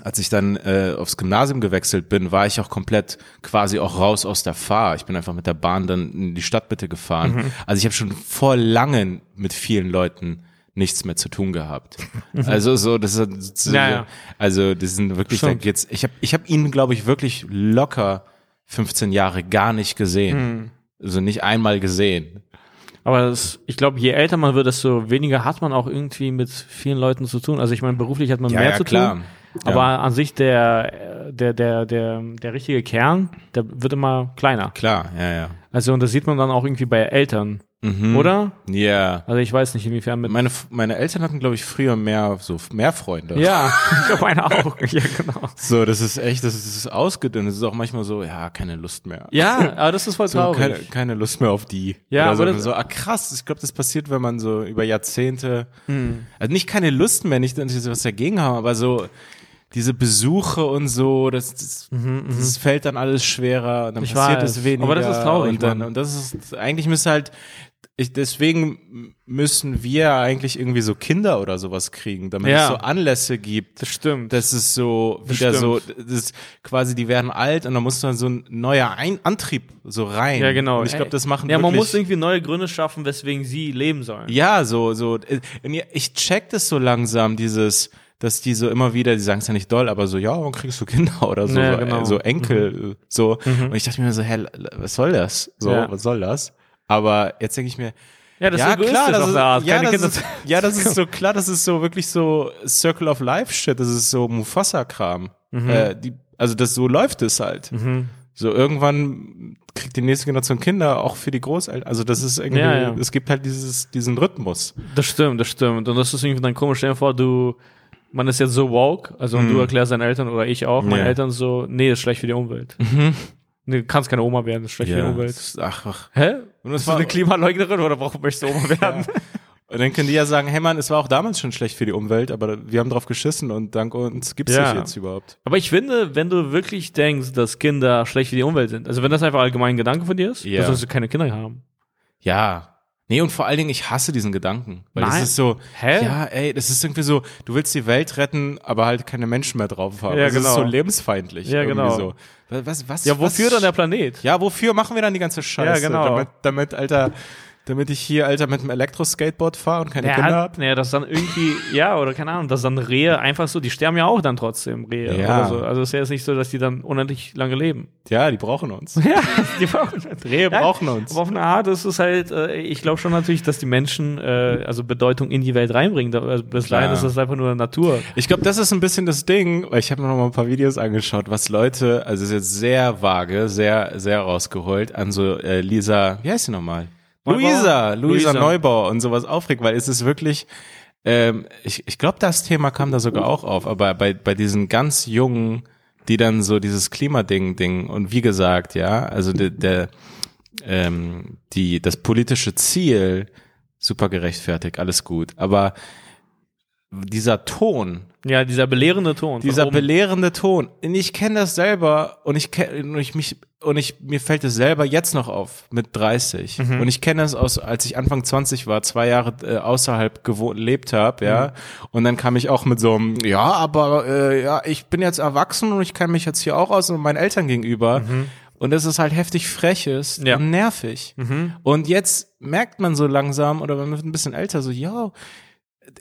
als ich dann äh, aufs Gymnasium gewechselt bin, war ich auch komplett quasi auch raus aus der Fahr. Ich bin einfach mit der Bahn dann in die Stadtmitte gefahren. Mhm. Also ich habe schon vor langen mit vielen Leuten nichts mehr zu tun gehabt. <laughs> Also so, das ist so, Mhm. Ja, ja. also das sind wirklich, da Stimmt. geht's. Ich habe ich hab ihn, glaube ich, wirklich locker 15 Jahre gar nicht gesehen. Mhm. Also nicht einmal gesehen. Aber das, ich glaube, je älter man wird, desto weniger hat man auch irgendwie mit vielen Leuten zu tun. Also ich meine, beruflich hat man mehr zu tun. Aber an sich der, der, der, der, der richtige Kern, der wird immer kleiner. Klar, ja, ja. Also, und das sieht man dann auch irgendwie bei Eltern, Mhm. oder? Ja. Also ich weiß nicht, inwiefern mit. Meine, meine Eltern hatten, glaube ich, früher mehr, so, mehr Freunde. Ja, ich glaube <laughs> <laughs> meine auch. Ja, genau. So, das ist echt, das ist, das ist ausgedünnt. Das ist auch manchmal so, ja, keine Lust mehr. Ja, aber das ist voll <laughs> So, traurig. keine, keine Lust mehr auf die. Ja, Oder so, aber das- so, ah, krass. Ich glaube, das passiert, wenn man so über Jahrzehnte, Hm. also nicht keine Lust mehr, nicht, dass sie was dagegen haben, aber so, diese Besuche und so, das, das, das fällt dann alles schwerer und dann Mhm, Ich passiert weiß. es weniger. Aber das ist traurig, Und, dann, Mann. und das ist, eigentlich müsste halt, ich, deswegen müssen wir eigentlich irgendwie so Kinder oder sowas kriegen, damit Ja. es so Anlässe gibt. Das stimmt. Das ist so Das wieder stimmt. so, das ist quasi, die werden alt und da muss dann so ein neuer ein Antrieb so rein. ja, genau. Und ich glaube, das machen Ja, man muss irgendwie neue Gründe schaffen, weswegen sie leben sollen. ja, so, so. Ich check das so langsam, dieses, dass die so immer wieder, die sagen es ja nicht doll, aber so, ja, wann kriegst du Kinder <laughs> oder so, Ja, so, genau. so Enkel, so. Und ich dachte mir so, hä, was soll das? So, Ja. was soll das? Aber jetzt denke ich mir, Ja, das ja, ist klar, das ist, Art. ja, das ist, ja, das ist so klar, das ist so wirklich so Circle of Life Shit, das ist so Mufasa-Kram. Mhm. Äh, die, also das so läuft es halt. So irgendwann kriegt die nächste Generation Kinder auch für die Großeltern. Also das ist irgendwie, Ja, ja. es gibt halt dieses, diesen Rhythmus. Das stimmt, das stimmt. Und das ist irgendwie dann komisch. Stell dir vor, du, man ist jetzt so woke, also und du erklärst deinen Eltern oder ich auch, meine. Eltern so, nee, das ist schlecht für die Umwelt. Nee, du kannst keine Oma werden, das ist schlecht für die Umwelt. das- Ach, ach. Hä? Und das Bist du war, eine Klimaleugnerin oder warum möchtest du Oma werden? und dann können die ja sagen, hey Mann, es war auch damals schon schlecht für die Umwelt, aber wir haben drauf geschissen und dank uns gibt's Ja. dich jetzt überhaupt. Aber ich finde, wenn du wirklich denkst, dass Kinder schlecht für die Umwelt sind, also wenn das einfach allgemein ein Gedanke von dir ist, Ja. dann sollst du keine Kinder haben. Ja, Nee, und vor allen Dingen, ich hasse diesen Gedanken. Weil Nein. das ist so, Hä? ja, ey, das ist irgendwie so, du willst die Welt retten, aber halt keine Menschen mehr drauf haben. Ja, das ist genau. so lebensfeindlich. Ja, irgendwie genau. So. Was, was, Ja, wofür was, dann der Planet? Ja, wofür machen wir dann die ganze Scheiße? Ja, genau. Damit, damit, Alter, damit ich hier, Alter, mit einem Elektroskateboard fahre und keine Kinder Ja, hab? ja, das dann irgendwie, <laughs> ja, oder keine Ahnung, dass dann Rehe einfach so, die sterben ja auch dann trotzdem, Rehe Ja. oder so. Also es ist ja jetzt nicht so, dass die dann unendlich lange leben. Ja, die brauchen uns. <laughs> Ja, die brauchen Rehe Ja, brauchen uns. Aber auf eine Art ist es halt, äh, ich glaube schon natürlich, dass die Menschen äh, also Bedeutung in die Welt reinbringen. Also bislang ist das einfach nur Natur. Ich glaube, das ist ein bisschen das Ding, weil ich habe mir noch mal ein paar Videos angeschaut, was Leute, also ist jetzt sehr vage, sehr, sehr rausgeholt, an so äh, Lisa, wie heißt sie nochmal? Neubauer? Luisa, Luisa Luisa. Neubauer und sowas aufregt, weil es ist wirklich, ähm, ich, ich glaube, das Thema kam da sogar auch auf, aber bei, bei diesen ganz jungen, die dann so dieses Klimading, Ding und wie gesagt, ja, also der, der ähm, die, das politische Ziel, super gerechtfertigt, alles gut, aber dieser Ton, Ja, dieser belehrende Ton. dieser belehrende Ton. Und ich kenne das selber und ich kenne und ich mich und ich mir fällt es selber jetzt noch auf mit 30 Mhm. und ich kenne es aus als ich Anfang 20 war, zwei Jahre äh, außerhalb gewohnt lebt habe, ja. Mhm. Und dann kam ich auch mit so einem ja, aber äh, ja, ich bin jetzt erwachsen und ich kenne mich jetzt hier auch aus und meinen Eltern gegenüber. Und das ist halt heftig frech ist Mhm. Ja. und nervig. Mhm. Und jetzt merkt man so langsam oder man wird ein bisschen älter so, ja,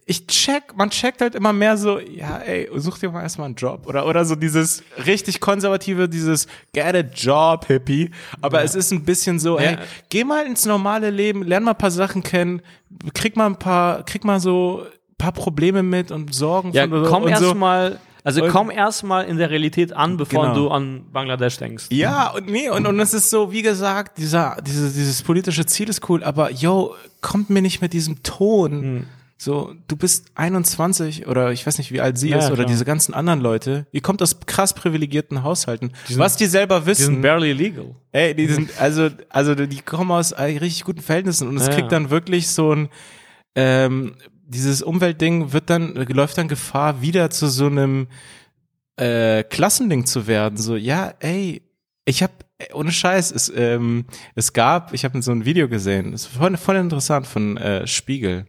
ich check, man checkt halt immer mehr so, ja, ey, such dir mal erstmal einen Job oder oder so dieses richtig konservative, dieses get a job Hippie, aber es ist ein bisschen so, Ja. hey, geh mal ins normale Leben, lern mal ein paar Sachen kennen, krieg mal ein paar, krieg mal so ein paar Probleme mit und Sorgen Ja, von komm und so. erstmal, also komm erstmal in der Realität an, bevor Genau. du an Bangladesch denkst. Ja, und nee, und, und es ist so, wie gesagt, dieser, dieses, dieses politische Ziel ist cool, aber yo, kommt mir nicht mit diesem Ton. Hm. So, du bist 21 oder ich weiß nicht, wie alt sie Ja, ist oder klar. diese ganzen anderen Leute. Ihr kommt aus krass privilegierten Haushalten. was die selber Die wissen. sind barely legal. Ey, die sind, also, also die kommen aus äh, richtig guten Verhältnissen und es Ja, kriegt dann wirklich so ein, ähm, dieses Umweltding wird dann, läuft dann Gefahr, wieder zu so einem äh, Klassending zu werden. So, ja, ey, ich hab, ey, ohne Scheiß, es, ähm, es gab, ich habe so ein Video gesehen, das ist voll, voll interessant von äh, Spiegel,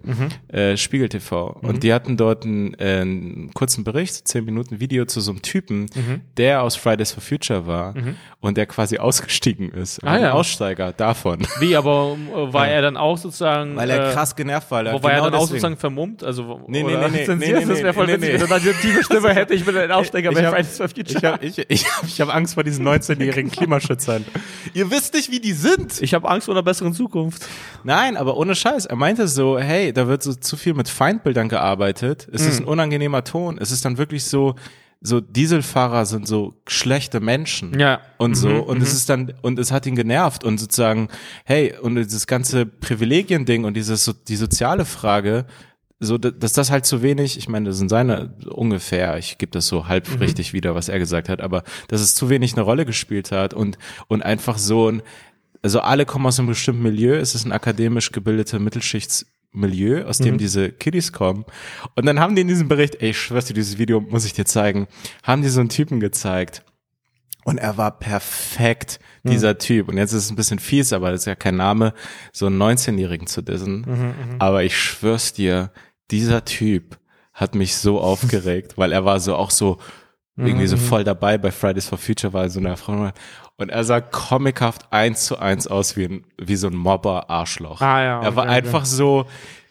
äh, Spiegel TV. Und die hatten dort einen, äh, einen kurzen Bericht, zehn Minuten Video zu so einem Typen, der aus Fridays for Future war und der quasi ausgestiegen ist. Ah, ein ja. Aussteiger davon. Wie, aber <laughs> äh, war er dann auch sozusagen. Weil er äh, krass genervt war. Wo war er Genau dann auch deswegen. sozusagen vermummt? Also, Nee, nee, oder nee, nee, <laughs> zensiert? nee, das nee, wäre voll nee, witzig, nee. wenn er die tiefe Stimme hätte. Ich bin ein Aufsteiger <laughs> Ich bei hab- Fridays for Future. Ich habe ich, ich hab, ich hab Angst vor diesen 19-jährigen Klimaschützern. Ihr wisst nicht, wie die sind. Ich habe Angst vor einer besseren Zukunft. Nein, aber ohne Scheiß. Er meinte so, hey, da wird so zu viel mit Feindbildern gearbeitet. Es Mhm. ist ein unangenehmer Ton. Es ist dann wirklich so, so Dieselfahrer sind so schlechte Menschen. Ja. Und so. Mhm, und es ist dann, und es hat ihn genervt und sozusagen, hey, und dieses ganze Privilegien-Ding und dieses, so, die soziale Frage, so, da- dass das halt zu wenig, ich meine, das sind seine ungefähr, ich gebe das so halb richtig wieder, was er gesagt hat, aber dass es zu wenig eine Rolle gespielt hat und, und einfach so ein, also alle kommen aus einem bestimmten Milieu, es ist ein akademisch gebildeter Mittelschichtsmilieu, aus dem diese Kiddies kommen. Und dann haben die in diesem Bericht, ey, ich schwör's dir, dieses Video muss ich dir zeigen, haben die so einen Typen gezeigt. Und er war perfekt, dieser Typ. Und jetzt ist es ein bisschen fies, aber das ist ja kein Name, so einen 19-Jährigen zu dissen. Aber ich schwör's dir, dieser Typ hat mich so <laughs> aufgeregt, weil er war so auch so irgendwie so voll dabei bei Fridays for Future, war so eine Frau. Und er sah comichaft eins zu eins aus wie, ein, wie so ein Mobber-Arschloch. Ah, ja, er war okay, einfach so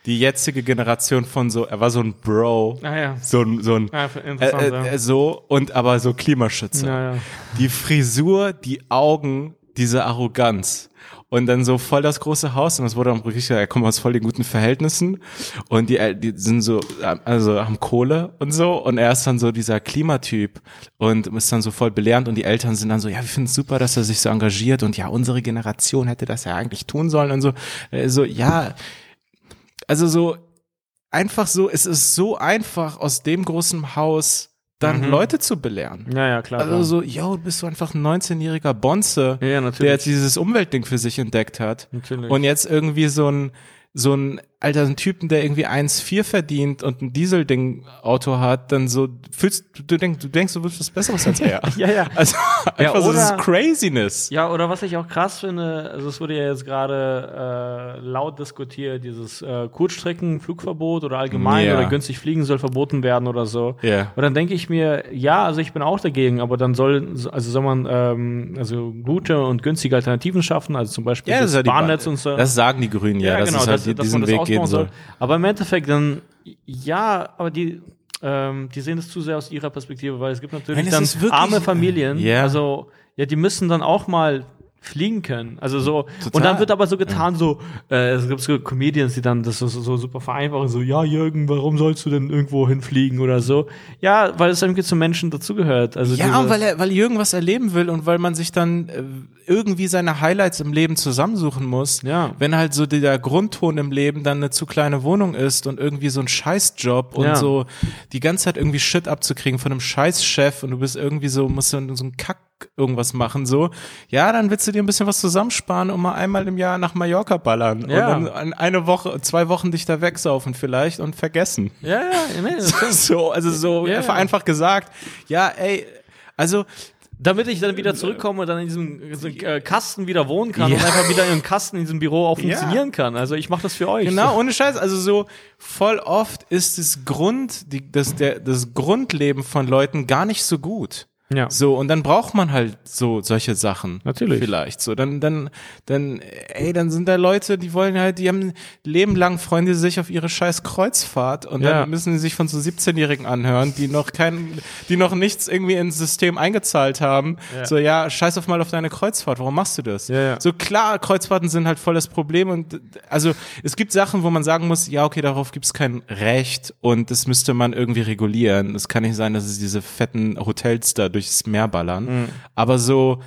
die jetzige Generation von so, er war so ein Bro. Ah ja. So ein, so ein, interessant, äh, ja. äh, so und aber so Klimaschützer. Ja. Die Frisur, die Augen, diese Arroganz. Und dann so voll das große Haus und das wurde auch wirklich, er kommt aus voll den guten Verhältnissen. Und die, die sind so, also haben Kohle und so. Und er ist dann so dieser Klimatyp und ist dann so voll belehrend. Und die Eltern sind dann so, ja, wir finden es super, dass er sich so engagiert. Und ja, unsere Generation hätte das ja eigentlich tun sollen und so, äh, so, ja, also so, einfach so, es ist so einfach aus dem großen Haus dann Mhm. Leute zu belehren. Ja, ja, klar. Also klar. so, yo, du bist so einfach ein 19-jähriger Bonze, Ja, ja, der jetzt dieses Umweltding für sich entdeckt hat Natürlich. und jetzt irgendwie so ein so ein Alter, ein Typen, der irgendwie 1,4 verdient und ein Dieselding-Auto hat, dann so fühlst du denkst, du denkst, du willst was Besseres als er. <laughs> Ja, ja. <laughs> Also einfach Ja, so dieses oder- Craziness. Ja, oder was ich auch krass finde, also es wurde ja jetzt gerade äh, laut diskutiert, dieses äh, Kurzstrecken, Flugverbot oder allgemein Ja. oder günstig fliegen soll verboten werden oder so. Ja. Und dann denke ich mir, ja, also ich bin auch dagegen, aber dann soll, also soll man ähm, also gute und günstige Alternativen schaffen, also zum Beispiel Ja, das, das ist ja Bahnnetz Ba- und so. das sagen die Grünen ja, dass es halt dass- die, dass diesen das Weg gehen ausbauen soll. Aber im Endeffekt dann, ja, aber die, ähm, die sehen es zu sehr aus ihrer Perspektive, weil es gibt natürlich Nein, dann arme Familien, Ja. also ja, die müssen dann auch mal fliegen können. Also so und Total. dann wird aber so getan, so äh, es gibt so Comedians, die dann das so, so super vereinfachen, so ja Jürgen, warum sollst du denn irgendwo hinfliegen oder so? Ja, weil es irgendwie zum Menschen dazugehört. Also Ja, weil er, weil Jürgen was erleben will und weil man sich dann äh, irgendwie seine Highlights im Leben zusammensuchen muss. Ja. Wenn halt so der Grundton im Leben dann eine zu kleine Wohnung ist und irgendwie so ein Scheißjob und Ja. so die ganze Zeit irgendwie Shit abzukriegen von einem Scheißchef und du bist irgendwie so, musst du so einen Kack irgendwas machen, so. Ja, dann willst du dir ein bisschen was zusammensparen und mal einmal im Jahr nach Mallorca ballern Ja. und dann an eine Woche, zwei Wochen dich da wegsaufen vielleicht und vergessen. ja, ja. <laughs> So, also so Ja, ja. vereinfacht gesagt, ja, ey, also Damit ich dann wieder zurückkomme und dann in diesem, diesem äh, Kasten wieder wohnen kann Ja. und einfach wieder in einem Kasten in diesem Büro auch Ja. funktionieren kann. Also ich mache das für euch. Genau, ohne Scheiß. Also so voll oft ist das Grund, die, das, der, das Grundleben von Leuten gar nicht so gut. Ja. So, und dann braucht man halt so solche Sachen. Natürlich. Vielleicht. So, dann, dann, dann, ey, dann sind da Leute, die wollen halt, die haben Leben lang freuen die sich auf ihre scheiß Kreuzfahrt und Ja. dann müssen sie sich von so 17-Jährigen anhören, die noch kein, die noch nichts irgendwie ins System eingezahlt haben. Ja. So, ja, scheiß auf mal auf deine Kreuzfahrt. Warum machst du das? Ja. So klar, Kreuzfahrten sind halt voll das Problem und also es gibt Sachen, wo man sagen muss, ja, okay, darauf gibt es kein Recht und das müsste man irgendwie regulieren. Es kann nicht sein, dass es diese fetten Hotels da durchs Meer ballern. Mhm. Aber so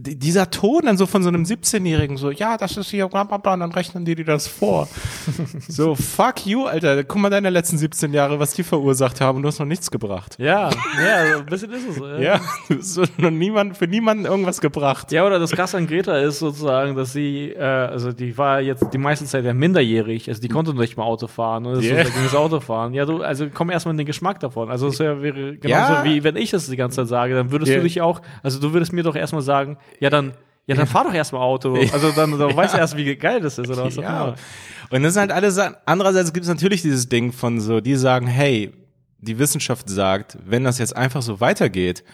dieser Ton dann so von so einem 17-Jährigen so, ja, das ist hier, bla, bla, bla, und dann rechnen die dir das vor. <laughs> so, fuck you, Alter. Guck mal deine letzten 17 Jahre, was die verursacht haben du hast noch nichts gebracht. Ja, ja, ein bisschen ist es. äh. Ja, du hast so noch niemand, für niemanden irgendwas gebracht. Ja, oder das Krasse an Greta ist sozusagen, dass sie, äh, also die war jetzt die meiste Zeit ja minderjährig, also die konnte noch nicht mal Auto fahren und Yeah. yeah. so, das Auto fahren. Ja, du, also komm erstmal in den Geschmack davon. Also es wär, wäre genauso Ja. wie wenn ich das die ganze Zeit sage, dann würdest Yeah. du dich auch, also du würdest mir doch erstmal sagen, ja dann, ja dann fahr doch erstmal Auto. Also dann, dann <laughs> weißt du erst, wie geil das ist oder was auch Ja. immer. Und das sind halt alle Sachen. Andererseits gibt es natürlich dieses Ding von so, die sagen, hey, die Wissenschaft sagt, wenn das jetzt einfach so weitergeht,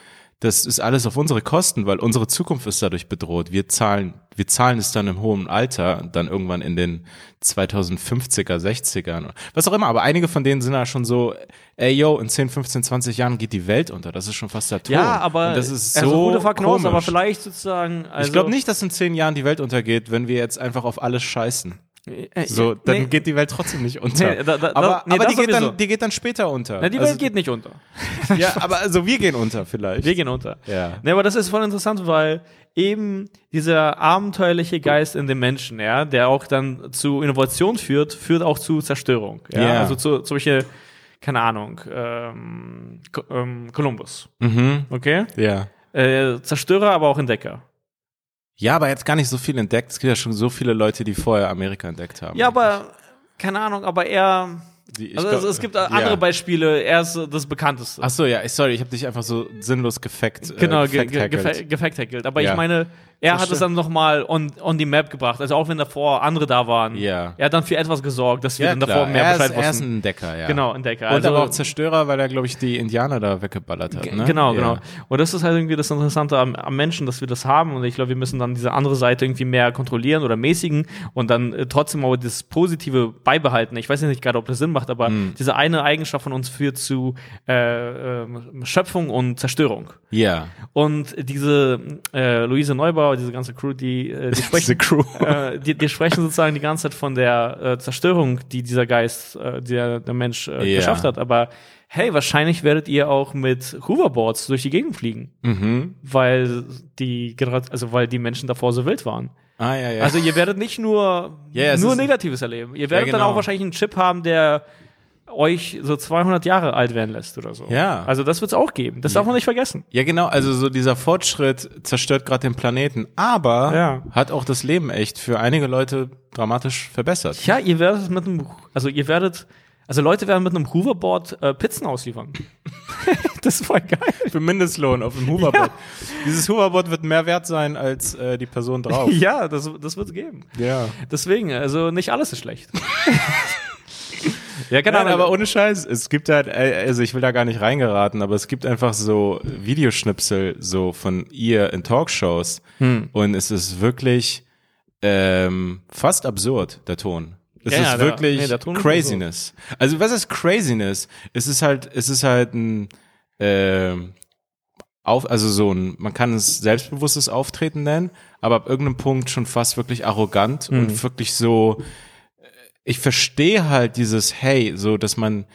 das ist alles auf unsere Kosten, weil unsere Zukunft ist dadurch bedroht. Wir zahlen, wir zahlen es dann im hohen Alter, dann irgendwann in den 2050er, 60ern, was auch immer. Aber einige von denen sind ja schon so, ey yo, in 10, 15, 20 Jahren geht die Welt unter. Das ist schon fast der Ton. Ja, aber Und das ist also so gute Prognose, komisch. aber vielleicht sozusagen. Also, ich glaube nicht, dass in zehn Jahren die Welt untergeht, wenn wir jetzt einfach auf alles scheißen. Äh, So, dann nee, geht die Welt trotzdem nicht <laughs> unter. Nee, da- da- aber nee, aber die, geht dann, die geht dann später unter. Na, die also, Welt geht nicht unter. <laughs> Ja, aber also wir gehen unter vielleicht. Wir gehen unter. Ja. Ne, aber das ist voll interessant, weil eben dieser abenteuerliche Geist in den Menschen, ja, der auch dann zu Innovation führt, führt auch zu Zerstörung. Ja? Ja. Also zu solche, keine Ahnung, ähm, ähm, Columbus. Mhm. Okay? Ja. Äh, Zerstörer, aber auch Entdecker. Ja, aber jetzt gar nicht so viel entdeckt. Es gibt ja schon so viele Leute, die vorher Amerika entdeckt haben. Ja, aber keine Ahnung, aber er. Die- Also glaub- es, es gibt ja. andere Beispiele. Er ist äh, das bekannteste. Ach so, ja, sorry, ich habe dich einfach so sinnlos gefackt. Genau, äh, ge ge gefact-hackelt. gefa- gefact-hackelt. Aber Ja. ich meine, er hat Verstehe. es dann nochmal on, on die Map gebracht. Also auch wenn davor andere da waren. Ja. Er hat dann für etwas gesorgt, dass wir Ja, dann davor klar. mehr er, ist, Bescheid er ist wussten. ein Entdecker, ja. Genau, Entdecker. Und Also, aber auch Zerstörer, weil er, glaube ich, die Indianer da weggeballert hat. Ne? Genau, ja. genau. Und das ist halt irgendwie das Interessante am, am Menschen, dass wir das haben. Und ich glaube, wir müssen dann diese andere Seite irgendwie mehr kontrollieren oder mäßigen und dann äh, trotzdem aber das Positive beibehalten. Ich weiß jetzt nicht gerade, ob das Sinn macht, aber Hm. diese eine Eigenschaft von uns führt zu äh, ähm, Schöpfung und Zerstörung. Ja. Und diese äh, Luise Neubauer, diese ganze Crew, die, äh, die <laughs> sprechen, Diese Crew. äh, die, die sprechen sozusagen die ganze Zeit von der äh, Zerstörung, die dieser Geist, äh, der, der Mensch äh, Ja. geschafft hat. Aber hey, wahrscheinlich werdet ihr auch mit Hoverboards durch die Gegend fliegen, Mhm. weil die gerade, also weil die Menschen davor so wild waren. Ah, ja, ja. Also ihr werdet nicht nur, es nur Negatives erleben. Ihr werdet Ja, dann genau. auch wahrscheinlich einen Chip haben, der euch so 200 Jahre alt werden lässt oder so. Ja. Also das wird es auch geben. Das darf man nicht vergessen. Ja, genau, also so dieser Fortschritt zerstört gerade den Planeten, aber Ja. hat auch das Leben echt für einige Leute dramatisch verbessert. Ja, ihr werdet mit einem, also ihr werdet, also Leute werden mit einem Hoverboard äh, Pizzen ausliefern. <laughs> <laughs> das ist voll geil. Für Mindestlohn auf dem Hoverboard. Dieses Hoverboard wird mehr wert sein als äh, die Person drauf. <laughs> Ja, das, das wird es geben. Ja. Deswegen, also nicht alles ist schlecht. Ja, genau. Nein, aber ohne Scheiß, es gibt halt, äh, also ich will da gar nicht reingeraten, aber es gibt einfach so Videoschnipsel so von ihr in Talkshows Hm. und es ist wirklich ähm, fast absurd, der Ton. Es Ja, ist ja, der- wirklich nee, der Ton ist Craziness. Also was ist Craziness? Es ist halt, es ist halt ein ähm, auf, also so ein, man kann es selbstbewusstes Auftreten nennen, aber ab irgendeinem Punkt schon fast wirklich arrogant Hm. und wirklich so, äh, ich verstehe halt dieses Hey, so, dass man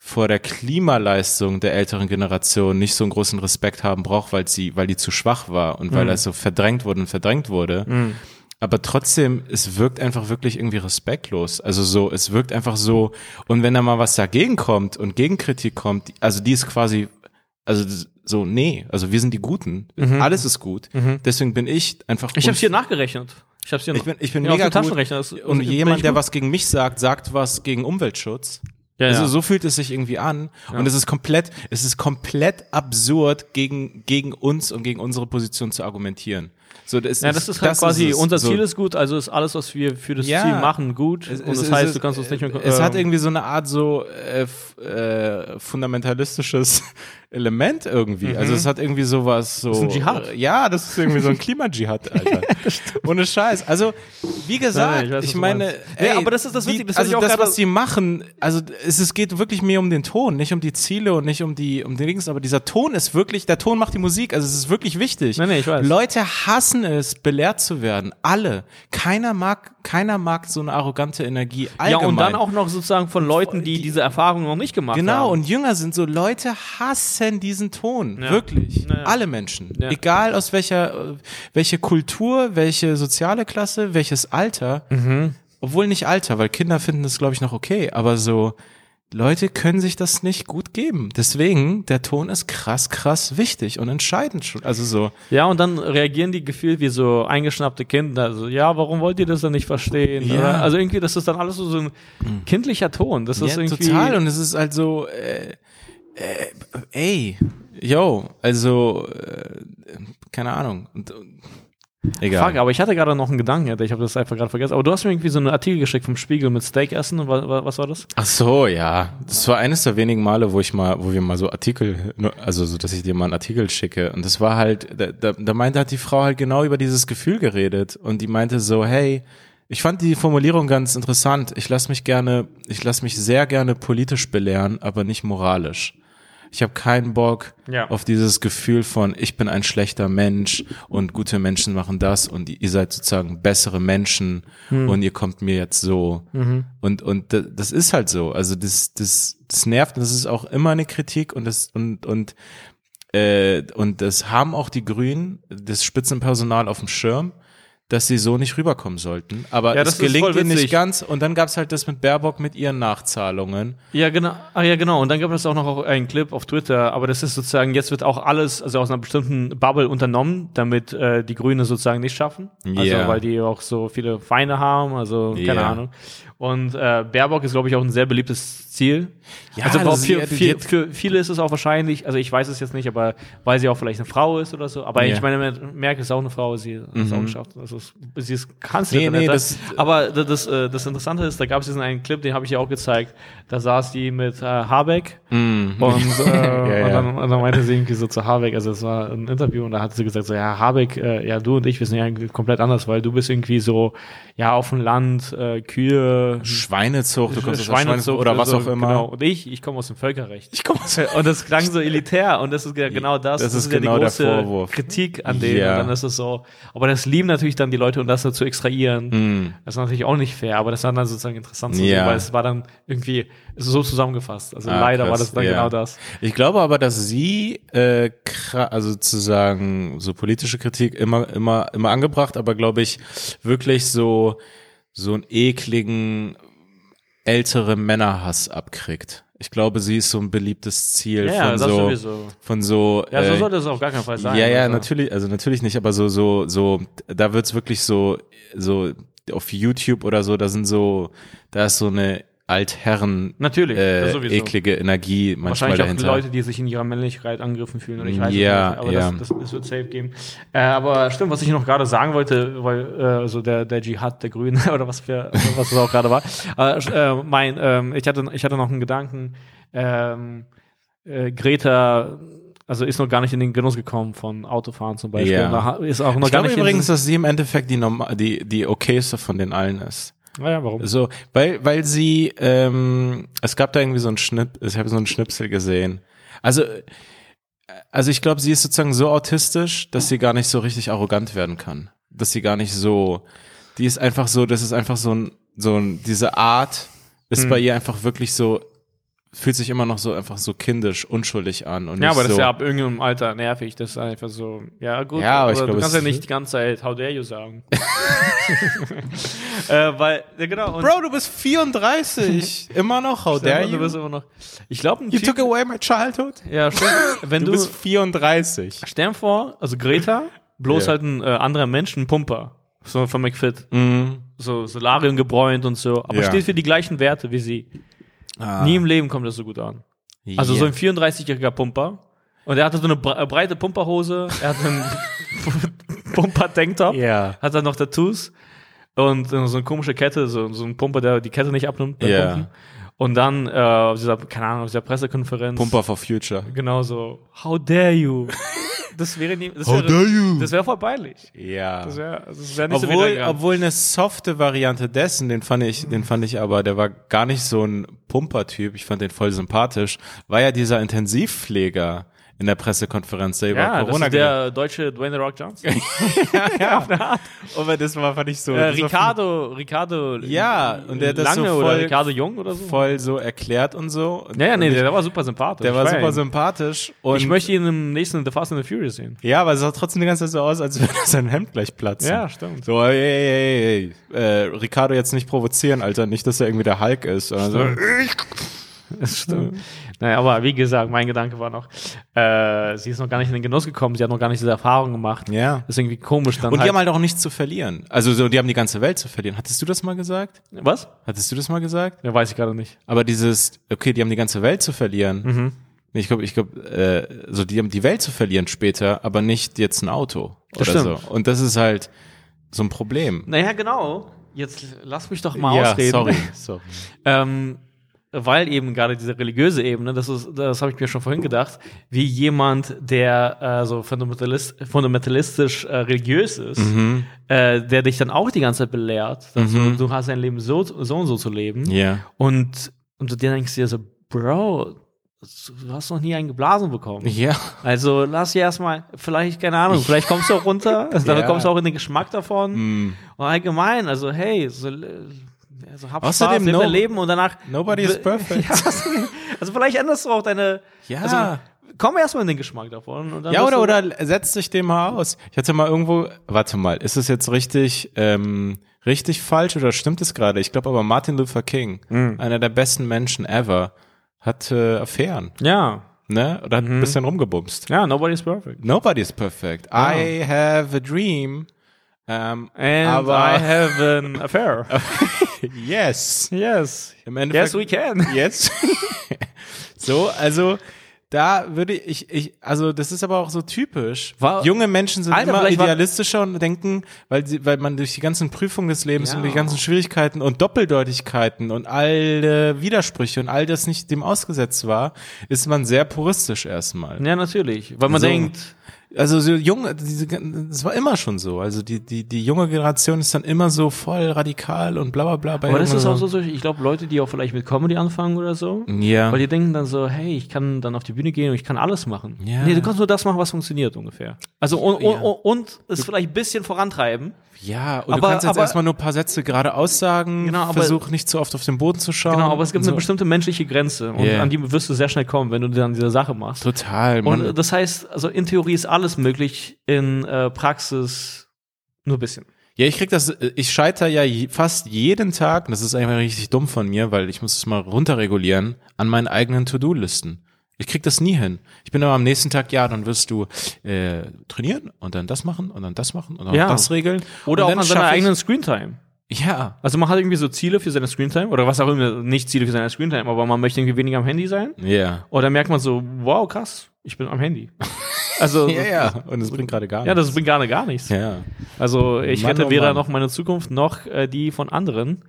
vor der Klimaleistung der älteren Generation nicht so einen großen Respekt haben braucht, weil sie, weil die zu schwach war und weil Mhm. das so verdrängt wurde und verdrängt wurde. Aber trotzdem, es wirkt einfach wirklich irgendwie respektlos. Also so, es wirkt einfach so, und wenn da mal was dagegen kommt und Gegenkritik kommt, also die ist quasi, also so, nee, also wir sind die Guten. Alles ist gut. Deswegen bin ich einfach. Mhm. ich habe hier nachgerechnet. Ich hab's hier ich bin, ich bin ja, mega gut. Taschenrechner. Das- Und jemand, der gut? was gegen mich sagt, sagt was gegen Umweltschutz. Ja, also ja. so fühlt es sich irgendwie an. Und es ist komplett, es ist komplett absurd, gegen, gegen uns und gegen unsere Position zu argumentieren. So, das Ja, das ist halt quasi, es. unser so, Ziel ist gut, also ist alles, was wir für das Ja. Ziel machen, gut. es- und es- das es heißt, ist- du kannst uns nicht mehr. Es hat ähm, irgendwie so eine Art so äh, äh, fundamentalistisches <laughs> Element irgendwie. Also es hat irgendwie sowas so. ist ein Dschihad. Äh, Ja, das ist irgendwie so ein Klimadschihad, <laughs> Alter. Ohne Scheiß. Also, wie gesagt, Nein, ich ich, weiß, du meine, meinst. Ja, aber das ist das das will also ich das, was sie machen, also es, es geht wirklich mehr um den Ton, nicht um die Ziele und nicht um die um den Dings, aber dieser Ton ist wirklich, der Ton macht die Musik, also es ist wirklich wichtig. Nee, nee, ich weiß. Leute hassen es, belehrt zu werden, alle. Keiner mag, keiner mag so eine arrogante Energie ja, allgemein. und dann auch noch sozusagen von Leuten, die, die- diese Erfahrung noch nicht gemacht haben. Genau, und jünger sind so, Leute hassen diesen Ton. Ja. Wirklich. Ja, ja. Alle Menschen. Ja. Egal aus welcher, welche Kultur, welche soziale Klasse, welches Alter. Mhm. Obwohl nicht Alter, weil Kinder finden das, glaube ich, noch okay. Aber so, Leute können sich das nicht gut geben. Deswegen, der Ton ist krass, krass wichtig und entscheidend schon. Also so. Ja, und dann reagieren die gefühlt wie so eingeschnappte Kinder. Also, ja, warum wollt ihr das denn nicht verstehen? Ja. Also irgendwie, das ist dann alles so, so ein kindlicher Ton. Das ist Ja, irgendwie. total. Und es ist halt so, äh, äh, ey, yo, also, äh, keine Ahnung. Und, und, egal. Fuck, aber ich hatte gerade noch einen Gedanken, ich habe das einfach gerade vergessen. Aber du hast mir irgendwie so einen Artikel geschickt vom Spiegel mit Steak essen. Und wa- wa- was war das? Ach so, ja. Das war eines der wenigen Male, wo ich mal, wo wir mal so Artikel, also so, dass ich dir mal einen Artikel schicke. Und das war halt, da, da, da meinte hat die Frau halt genau über dieses Gefühl geredet. Und die meinte so, hey, ich fand die Formulierung ganz interessant. Ich lasse mich gerne, ich lasse mich sehr gerne politisch belehren, aber nicht moralisch. Ich habe keinen Bock Ja. auf dieses Gefühl von, ich bin ein schlechter Mensch und gute Menschen machen das und ihr seid sozusagen bessere Menschen und ihr kommt mir jetzt so. Und, und da- das ist halt so. Also das, das, das nervt und das ist auch immer eine Kritik und das, und, und, äh, und das haben auch die Grünen, das Spitzenpersonal auf dem Schirm, dass sie so nicht rüberkommen sollten. Aber Ja, das es gelingt ihnen nicht ganz. Und dann gab's halt das mit Baerbock mit ihren Nachzahlungen. Ja, genau. Ah, ja, genau. Und dann gab es auch noch einen Clip auf Twitter. Aber das ist sozusagen, jetzt wird auch alles, also aus einer bestimmten Bubble unternommen, damit äh, die Grüne sozusagen nicht schaffen. Also, Ja. weil die auch so viele Feinde haben, also keine Ja. Ahnung. Und äh, Baerbock ist, glaube ich, auch ein sehr beliebtes Ziel. Ja, also das für, für, für viele ist es auch wahrscheinlich, also ich weiß es jetzt nicht, aber weil sie auch vielleicht eine Frau ist oder so. Aber. Mhm. ich meine, Merkel ist auch eine Frau, sie hat es auch geschafft. Also es- sie ist Kanzlerin. Nee, nee, Alter. das- aber das, das, äh, das Interessante ist, da gab es diesen einen Clip, den habe ich ja auch gezeigt. Da saß die mit äh, Habeck und, <laughs> äh, ja. und, dann, und dann meinte sie irgendwie so zu Habeck, also es war ein Interview und da hat sie gesagt so, ja Habeck, äh, ja du und ich, wir sind ja komplett anders, weil du bist irgendwie so, ja auf dem Land, äh, Kühe, Schweinezucht, du kommst aus der Schweinezucht Schweinezucht oder was also, auch immer. Genau. Und ich, ich komme aus dem Völkerrecht. Ich komme aus <laughs> Und das klang so elitär und das ist ja genau das. Das ist ja genau die der große Vorwurf. Kritik an denen. Ja. Und dann ist es so. Aber das lieben natürlich dann die Leute und das so zu extrahieren. Mm. Das ist natürlich auch nicht fair, aber das war dann sozusagen interessant zu Ja. sehen, weil es war dann irgendwie so zusammengefasst. Also Ah, leider war krass, das dann ja. genau das. Ich glaube aber, dass sie, äh, also sozusagen so politische Kritik immer, immer, immer angebracht, aber glaube ich wirklich so so einen ekligen ältere Männerhass abkriegt. Ich glaube, sie ist so ein beliebtes Ziel Ja, von so sowieso. von so Ja, so äh, sollte es auf gar keinen Fall sein. ja, ja, also. natürlich, also natürlich nicht, aber so, so, so, da wird's wirklich so, so auf YouTube oder so, da sind so, da ist so eine Altherren, Natürlich, äh, eklige Energie manchmal Wahrscheinlich auch dahinter. Leute, die sich in ihrer Männlichkeit angegriffen fühlen. Oder ich weiß Ja, nicht, aber ja. das, das, das wird safe geben. Äh, aber stimmt, was ich noch gerade sagen wollte, weil äh, so der, der Dschihad der Grünen <laughs> oder was für was es auch gerade war. Aber, äh, mein, ähm, ich hatte ich hatte noch einen Gedanken. Ähm, äh, Greta also ist noch gar nicht in den Genuss gekommen von Autofahren zum Beispiel. Ja. Und da ist auch noch ich gar glaube nicht übrigens, dass sie im Endeffekt die, norma die, die okayste von den allen ist. Naja, warum? So, weil, weil sie, ähm, es gab da irgendwie so einen Schnipp, ich habe so einen Schnipsel gesehen. Also, äh, also ich glaube, sie ist sozusagen so autistisch, dass sie gar nicht so richtig arrogant werden kann. Dass sie gar nicht so, die ist einfach so, das ist einfach so ein, so ein, diese Art ist Hm. bei ihr einfach wirklich so, fühlt sich immer noch so einfach so kindisch, unschuldig an. Und Ja, aber das so, ist ja ab irgendeinem Alter nervig. Das ist einfach so, ja gut, Ja, aber ich du glaube, kannst ja nicht die ganze Zeit How dare you sagen. <laughs> <laughs> äh, weil, ja genau. Und Bro, du bist 34. <laughs> immer noch, how dare du you? bist immer noch. Ich glaube, You Typ, took away my childhood? ja, stimmt, wenn Du du, bist 34. stell dir vor, also Greta, bloß Ja. halt ein äh, anderer Mensch, ein Pumper, so von McFit, Mhm. so Solarium gebräunt und so, aber Ja. steht für die gleichen Werte wie sie. Nie im Leben kommt das so gut an. Also so ein 34-jähriger Pumper. Und er hatte so eine bre- breite Pumperhose, er hatte einen <laughs> Pumper-Tanktop, Ja. hat dann noch Tattoos und äh, so eine komische Kette, so, so ein Pumper, der die Kette nicht abnimmt. Pumpen. Und dann äh, auf dieser, keine Ahnung, auf dieser Pressekonferenz. Pumper for Future. Genau so, how dare you? Das wäre nie, das wäre, you? das wäre voll peinlich. Ja. Das wäre, das wäre nicht so Obwohl, wieder obwohl eine softe Variante dessen, den fand ich, den fand ich aber, der war gar nicht so ein Pumper-Typ. Ich fand den voll sympathisch. War ja dieser Intensivpfleger in der Pressekonferenz, der über ja, das Corona ist der deutsche Dwayne The Rock Johnson. <laughs> Aber das war, fand ich so. äh, das Ricardo, Ricardo Ja, und der hat das Lange so oder voll- Ricardo Jung oder so. voll so erklärt und so. Und, Ja, ja, nee, ich, der war super sympathisch. der war Ich super ihn. sympathisch. Und Ich möchte ihn im nächsten The Fast and the Furious sehen. ja, aber es sah trotzdem die ganze Zeit so aus, als <laughs> würde sein Hemd gleich platzen. Ja, stimmt. So, ey, ey, ey, ey, äh, Ricardo jetzt nicht provozieren, Alter, nicht, dass er irgendwie der Hulk ist. Sondern so, Das stimmt. <laughs> Naja, aber wie gesagt, mein Gedanke war noch, äh, sie ist noch gar nicht in den Genuss gekommen, sie hat noch gar nicht diese Erfahrung gemacht. ja. Das ist irgendwie komisch dann Und die halt. haben halt auch nichts zu verlieren. Also so, die haben die ganze Welt zu verlieren. Hattest du das mal gesagt? Was? Hattest du das mal gesagt? Ja, weiß ich gerade nicht. Aber dieses, okay, die haben die ganze Welt zu verlieren. Mhm. Ich glaube, ich glaube, äh, so die haben die Welt zu verlieren später, aber nicht jetzt ein Auto Das oder stimmt. so. Und das ist halt so ein Problem. Naja, genau. Jetzt lass mich doch mal ja, ausreden. sorry, <laughs> sorry. Ähm, weil eben gerade diese religiöse Ebene, das ist, das habe ich mir schon vorhin gedacht, wie jemand, der äh, so fundamentalist, fundamentalistisch äh, religiös ist, Mhm. äh, der dich dann auch die ganze Zeit belehrt, dass du, du hast dein Leben so, so und so zu leben. Ja. Und, und du dir denkst dir so, Bro, du hast noch nie einen geblasen bekommen. Ja. Also lass dir erstmal, vielleicht, keine Ahnung, vielleicht kommst du auch runter, <laughs> also dann Ja. kommst du auch in den Geschmack davon. Mm. Und allgemein, also hey, so, also hab Außerdem Spaß, no- Leben und danach. Nobody is perfect. <laughs> Ja, also vielleicht änderst du auch deine. Ja. Also, komm erstmal in den Geschmack davon. Und dann Ja, oder, oder setz dich dem mal aus. Ich hatte mal irgendwo, warte mal, ist es jetzt richtig, ähm, richtig falsch oder stimmt es gerade? Ich glaube aber Martin Luther King, Hm. einer der besten Menschen ever, hatte Affären, Ja, ne? Oder hat Mhm. ein bisschen rumgebumst. ja, nobody's perfect. Nobody's perfect. I have a dream. Ähm, And aber I have an affair. <laughs> <laughs> yes. yes. Im Endeffekt, Yes, we can. <laughs> Jetzt. <laughs> so, also da würde ich, ich, also das ist aber auch so typisch. War- Junge Menschen sind Alter, immer idealistischer und denken, weil sie, weil man durch die ganzen Prüfungen des Lebens Ja. und die ganzen Schwierigkeiten und Doppeldeutigkeiten und alle Widersprüche und all das nicht dem ausgesetzt war, ist man sehr puristisch erstmal. Ja, natürlich. Weil man So. denkt, Also so junge, diese, das war immer schon so. Also die, die, die junge Generation ist dann immer so voll radikal und bla bla bla. Bei aber das ist auch so, so ich glaube, Leute, die auch vielleicht mit Comedy anfangen oder so, Ja. weil die denken dann so, hey, ich kann dann auf die Bühne gehen und ich kann alles machen. Ja. Nee, du kannst nur das machen, was funktioniert ungefähr. Also und, Ja. und, und es vielleicht ein bisschen vorantreiben. Ja, und Aber- du kannst jetzt aber- erstmal nur ein paar Sätze gerade aussagen, Genau, aber- versuch nicht zu oft auf den Boden zu schauen. Genau, aber es gibt und eine so. bestimmte menschliche Grenze und Yeah. an die wirst du sehr schnell kommen, wenn du dann diese Sache machst. Total, Und Mann. äh, das heißt, also in Theorie ist alles möglich, in äh, Praxis nur ein bisschen. Ja, ich krieg das, ich scheiter ja fast jeden Tag, und das ist einfach richtig dumm von mir, weil ich muss es mal runterregulieren, an meinen eigenen To-Do-Listen. Ich krieg das nie hin. Ich bin aber am nächsten Tag, ja, dann wirst du äh, trainieren und dann das machen und dann das machen und dann Ja. das regeln. Oder auch dann an seiner eigenen Screentime. Ja, Also man hat irgendwie so Ziele für seine Screentime oder was auch immer, nicht Ziele für seine Screentime, aber man möchte irgendwie weniger am Handy sein. ja. Oder merkt man so, wow, krass, ich bin am Handy. <laughs> Also, Ja, ja. Und es bringt gerade gar ja, nichts. das bringt gar, gar nichts. Ja. Also ich Mann, hätte oh weder Mann. noch meine Zukunft noch äh, die von anderen.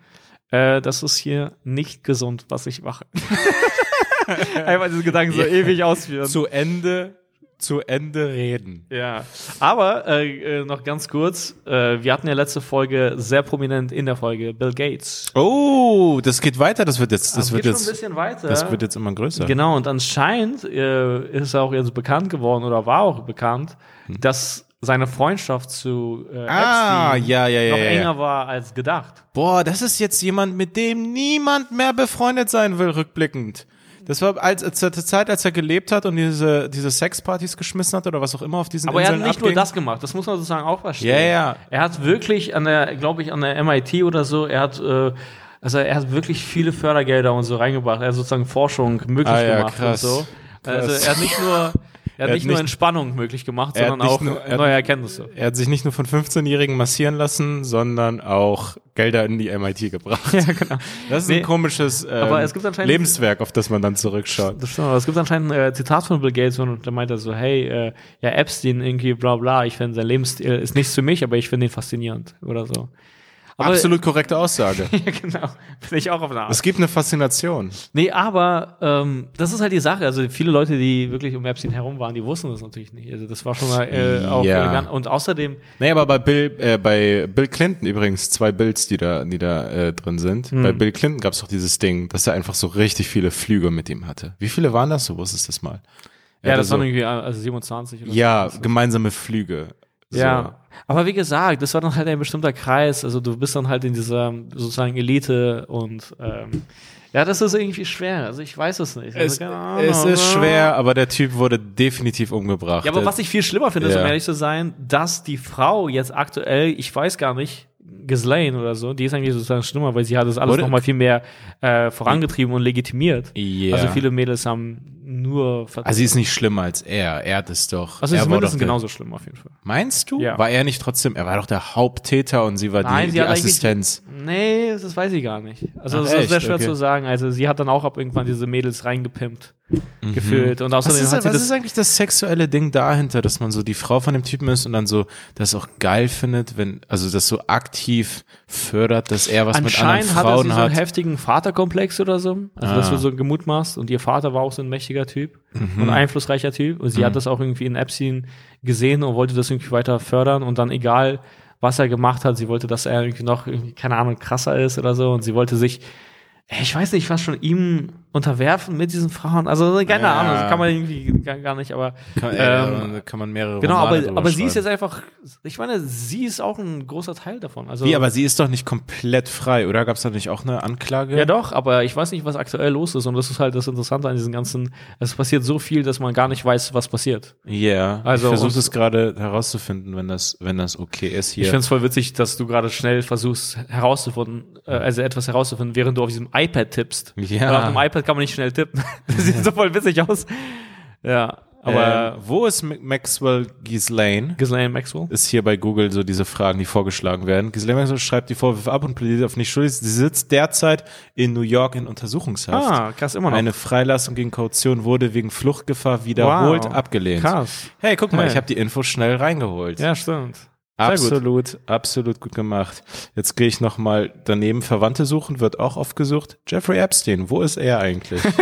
Äh, das ist hier nicht gesund, was ich mache. <laughs> <laughs> Einfach diese Gedanken so ewig ausführen. Zu Ende, zu Ende reden. Ja, aber äh, äh, noch ganz kurz, äh, wir hatten ja letzte Folge sehr prominent in der Folge Bill Gates. Oh, das geht weiter, das wird jetzt, das Also wird geht schon ein jetzt, bisschen weiter. das wird jetzt immer größer. Genau, und anscheinend äh, ist er auch jetzt bekannt geworden oder war auch bekannt, dass seine Freundschaft zu äh, Hm. Ah, Epstein ja, ja, ja, noch ja, ja. enger war als gedacht. Boah, das ist jetzt jemand, mit dem niemand mehr befreundet sein will, rückblickend. Das war als, als zur Zeit, als er gelebt hat und diese, diese Sexpartys geschmissen hat oder was auch immer auf diesen Aber er hat Inseln nicht nur abging. das gemacht, das muss man sozusagen auch verstehen. Ja, ja. Er hat wirklich an der, glaube ich, an der MIT oder so, er hat, äh, also er hat wirklich viele Fördergelder und so reingebracht. Er hat sozusagen Forschung möglich Ah, ja, gemacht krass. und so. Krass. Also er hat nicht nur, er hat nicht nur nicht- Entspannung möglich gemacht, Er sondern auch nur- er neue Erkenntnisse. Er hat sich nicht nur von 15-Jährigen massieren lassen, sondern auch Gelder in die MIT gebracht. <laughs> Ja, genau. Das ist Nee, ein komisches ähm, Lebenswerk, auf das man dann zurückschaut. Das stimmt, aber es gibt anscheinend ein äh, Zitat von Bill Gates und da meint er so, hey, äh, ja, Epstein irgendwie bla bla, ich finde sein Lebensstil ist nichts für mich, aber ich finde ihn faszinierend oder so. Aber, Absolut korrekte Aussage. <laughs> ja, genau. Bin ich auch auf eine Art. Es gibt eine Faszination. Nee, aber ähm, das ist halt die Sache. Also viele Leute, die wirklich um Epstein herum waren, die wussten das natürlich nicht. Also das war schon mal äh, auch Ja. elegant. Und außerdem, Nee, aber bei Bill, äh, bei Bill Clinton übrigens zwei Bilds, die da, die da äh, drin sind. Hm. Bei Bill Clinton gab es doch dieses Ding, dass er einfach so richtig viele Flüge mit ihm hatte. Wie viele waren das? Du wusstest das mal. Er ja, das so, waren irgendwie äh, also 27 oder ja, so. gemeinsame Flüge. So. Ja, aber wie gesagt, das war dann halt ein bestimmter Kreis. Also du bist dann halt in dieser sozusagen Elite und ähm, ja, das ist irgendwie schwer. Also ich weiß es nicht. Also, Es, Ahnung. es ist schwer, aber der Typ wurde definitiv umgebracht. Ja, aber was ich viel schlimmer finde, ist, um Ja. ehrlich zu sein, dass die Frau jetzt aktuell, ich weiß gar nicht, Ghislaine oder so, die ist eigentlich sozusagen schlimmer, weil sie hat das alles nochmal viel mehr äh, vorangetrieben und legitimiert. Ja. Also viele Mädels haben nur ver- also sie ist nicht schlimmer als er. Er hat es doch. also er es ist mindestens genauso schlimm auf jeden Fall. Meinst du? Ja. War er nicht trotzdem? Er war doch der Haupttäter und sie war Nein, die, sie die hat Assistenz. Nee, das weiß ich gar nicht. Also Ach, das ist sehr echt? schwer Okay. zu sagen. Also sie hat dann auch ab irgendwann diese Mädels reingepimpt, gefühlt. Und Mhm. Was, außerdem ist, hat sie was das ist eigentlich das sexuelle Ding dahinter, dass man so die Frau von dem Typen ist und dann so das auch geil findet, wenn, also das so aktiv fördert, dass er was mit anderen Anscheinend hat er Frauen sie so hat? einen heftigen Vaterkomplex oder so. Also, dass Ah. du so gemutmaßt. Und ihr Vater war auch so ein mächtiger Typ Mhm. und einflussreicher Typ. Und sie hat das auch irgendwie in Epstein gesehen und wollte das irgendwie weiter fördern. Und dann egal, was er gemacht hat, sie wollte, dass er irgendwie noch, irgendwie, keine Ahnung, krasser ist oder so. Und sie wollte sich, ich weiß nicht, was schon ihm unterwerfen mit diesen Frauen. Also, keine Ja. Ahnung, das kann man irgendwie gar, nicht, aber. kann, ähm, äh, kann man mehrere Genau, Romane aber, aber sie ist jetzt einfach, ich meine, sie ist auch ein großer Teil davon. Also, Wie, aber sie ist doch nicht komplett frei, oder? Gab es da nicht auch eine Anklage? Ja, doch, aber ich weiß nicht, was aktuell los ist. Und das ist halt das Interessante an diesen ganzen. Es passiert so viel, dass man gar nicht weiß, was passiert. Ja, Also, ich versuche es gerade herauszufinden, wenn das, wenn das okay ist hier. Ich finde es voll witzig, dass du gerade schnell versuchst herauszufinden, äh, also etwas herauszufinden, während du auf diesem iPad tippst. Ja. Weil auf dem iPad kann man nicht schnell tippen. <laughs> Das sieht so voll witzig aus. Ja, aber ähm, wo ist Ma- Maxwell Ghislaine? Ghislaine Maxwell. Ist hier bei Google so diese Fragen, die vorgeschlagen werden. Ghislaine Maxwell schreibt die Vorwürfe ab und plädiert auf nicht schuldig. Sie sitzt derzeit in New York in Untersuchungshaft. Ah, krass, immer noch. Eine Freilassung gegen Kaution wurde wegen Fluchtgefahr wiederholt Wow. abgelehnt. krass. Hey, guck mal, Hey. ich habe die Info schnell reingeholt. Ja, stimmt. Gut. Absolut, absolut gut gemacht. Jetzt gehe ich nochmal daneben. Verwandte suchen wird auch oft gesucht. Jeffrey Epstein, wo ist er eigentlich? <laughs>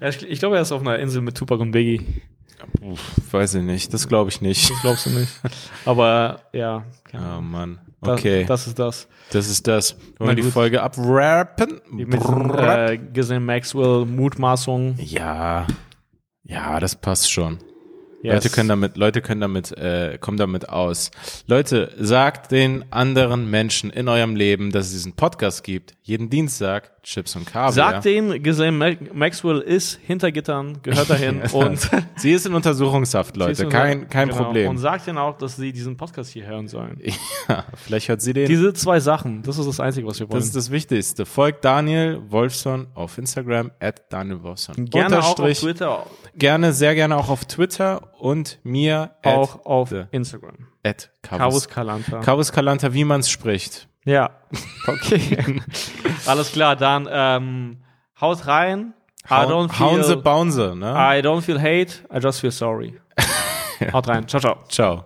Ja, ich, glaube, er ist auf einer Insel mit Tupac und Biggie. Uff, weiß ich nicht, das glaube ich nicht. Das glaubst du nicht. Aber ja, Oh. Mann. Das- Okay, Das, ist das. das ist das. Wollen wir die. Folge abrappen? Mit äh, Ghislaine Maxwell Mutmaßung. Ja, ja, das passt schon. Yes. Leute können damit, Leute können damit, äh, kommen damit aus. Leute, sagt den anderen Menschen in eurem Leben, dass es diesen Podcast gibt. Jeden Dienstag. Chips und Kaviar. Sagt denen, Ghislaine Maxwell ist hinter Gittern, gehört dahin <laughs> und <laughs> Sie ist in Untersuchungshaft, Leute. Kein, kein genau. Problem. Und sagt ihnen auch, dass sie diesen Podcast hier hören sollen. <laughs> Ja, vielleicht hört sie den. Diese zwei Sachen, das ist das Einzige, was wir wollen. das ist das Wichtigste. Folgt Daniel Wolfson auf Instagram, at Daniel Wolfson. gerne auch auf. Twitter, Gerne, sehr gerne auch auf Twitter und mir auch auf Instagram. at Cavus, Calanta. Cavus Calanta, wie man es spricht. Ja, okay. <laughs> Alles klar, dann ähm, haut rein. I don't Hauen, hauen sie, feel, sie, ne? I don't feel hate, I just feel sorry. <laughs> haut rein. Ciao, ciao. Ciao.